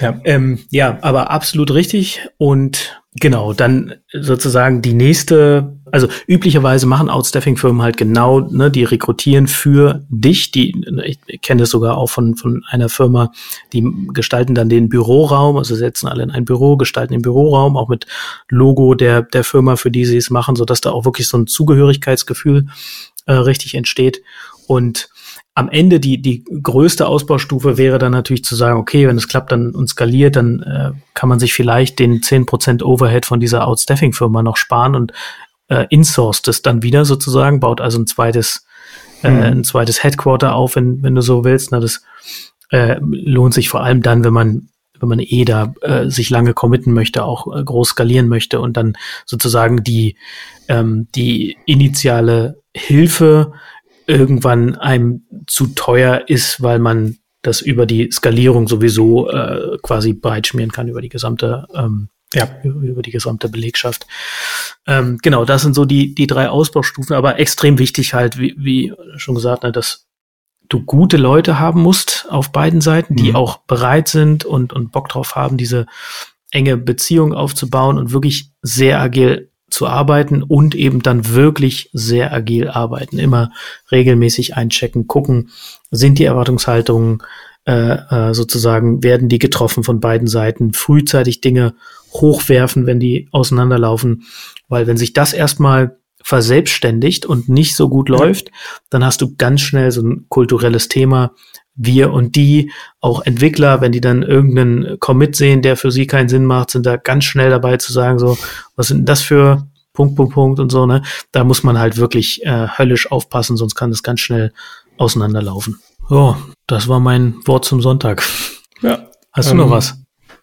Ja. Ähm, ja, aber absolut richtig. Und genau, dann sozusagen die nächste, also üblicherweise machen Outstaffing-Firmen halt genau, ne, die rekrutieren für dich. Die, ich kenne das sogar auch von, von einer Firma, die gestalten dann den Büroraum, also setzen alle in ein Büro, gestalten den Büroraum, auch mit Logo der, der Firma, für die sie es machen, sodass da auch wirklich so ein Zugehörigkeitsgefühl äh, richtig entsteht. Und am Ende die, die größte Ausbaustufe wäre dann natürlich zu sagen, okay, wenn es klappt dann und skaliert, dann äh, kann man sich vielleicht den zehn Prozent Overhead von dieser Outstaffing-Firma noch sparen und äh, insourced es dann wieder sozusagen, baut also ein zweites, äh, mhm. ein zweites Headquarter auf, wenn, wenn du so willst. Na, das äh, lohnt sich vor allem dann, wenn man wenn man eh da äh, sich lange committen möchte, auch äh, groß skalieren möchte und dann sozusagen die, ähm, die initiale Hilfe irgendwann einem zu teuer ist, weil man das über die Skalierung sowieso äh, quasi breitschmieren kann über die gesamte ähm, ja. über die gesamte Belegschaft. Ähm, genau, das sind so die, die drei Ausbaustufen, aber extrem wichtig halt, wie, wie schon gesagt, ne, dass du gute Leute haben musst auf beiden Seiten, die mhm. auch bereit sind und, und Bock drauf haben, diese enge Beziehung aufzubauen und wirklich sehr agil zu arbeiten und eben dann wirklich sehr agil arbeiten. Immer regelmäßig einchecken, gucken, sind die Erwartungshaltungen äh, äh, sozusagen, werden die getroffen von beiden Seiten, frühzeitig Dinge hochwerfen, wenn die auseinanderlaufen. Weil wenn sich das erstmal verselbstständigt und nicht so gut läuft, dann hast du ganz schnell so ein kulturelles Thema. Wir und die, auch Entwickler, wenn die dann irgendeinen Commit sehen, der für sie keinen Sinn macht, sind da ganz schnell dabei zu sagen, so, was sind das für Punkt, Punkt, Punkt und so, ne? Da muss man halt wirklich äh, höllisch aufpassen, sonst kann das ganz schnell auseinanderlaufen. So, das war mein Wort zum Sonntag. Ja. Hast du ähm, noch was?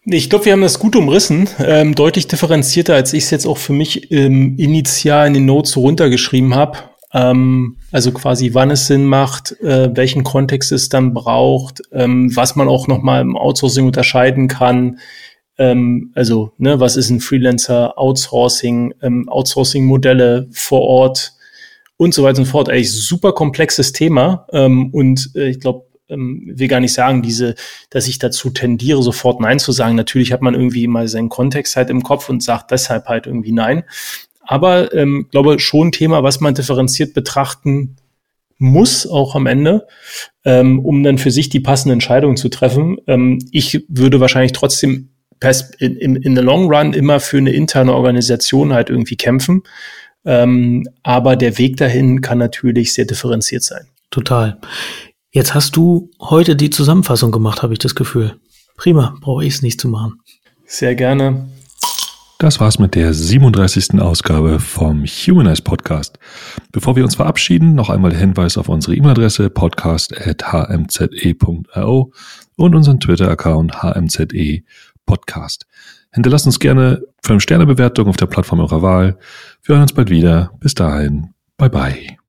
Ich glaube, wir haben das gut umrissen, ähm, deutlich differenzierter, als ich es jetzt auch für mich ähm, initial in den Notes runtergeschrieben habe. Ähm, also quasi, wann es Sinn macht, äh, welchen Kontext es dann braucht, ähm, was man auch nochmal im Outsourcing unterscheiden kann. Ähm, also, ne, was ist ein Freelancer, Outsourcing, ähm, Outsourcing-Modelle vor Ort und so weiter und so fort. Eigentlich super komplexes Thema. Ähm, und äh, ich glaube, ähm, will gar nicht sagen, diese, dass ich dazu tendiere, sofort Nein zu sagen. Natürlich hat man irgendwie mal seinen Kontext halt im Kopf und sagt deshalb halt irgendwie Nein. Aber ähm, glaube schon ein Thema, was man differenziert betrachten muss, auch am Ende, ähm, um dann für sich die passende Entscheidung zu treffen. Ähm, ich würde wahrscheinlich trotzdem in, in, in the long run immer für eine interne Organisation halt irgendwie kämpfen. Ähm, aber der Weg dahin kann natürlich sehr differenziert sein. Total. Jetzt hast du heute die Zusammenfassung gemacht, habe ich das Gefühl. Prima, brauche ich es nicht zu machen. Sehr gerne. Das war's mit der 37. Ausgabe vom Humanize Podcast. Bevor wir uns verabschieden, noch einmal der Hinweis auf unsere E-Mail-Adresse podcast.hmze.io und unseren Twitter-Account hmze podcast. Hinterlasst uns gerne 5-Sterne-Bewertung auf der Plattform eurer Wahl. Wir hören uns bald wieder. Bis dahin. Bye bye.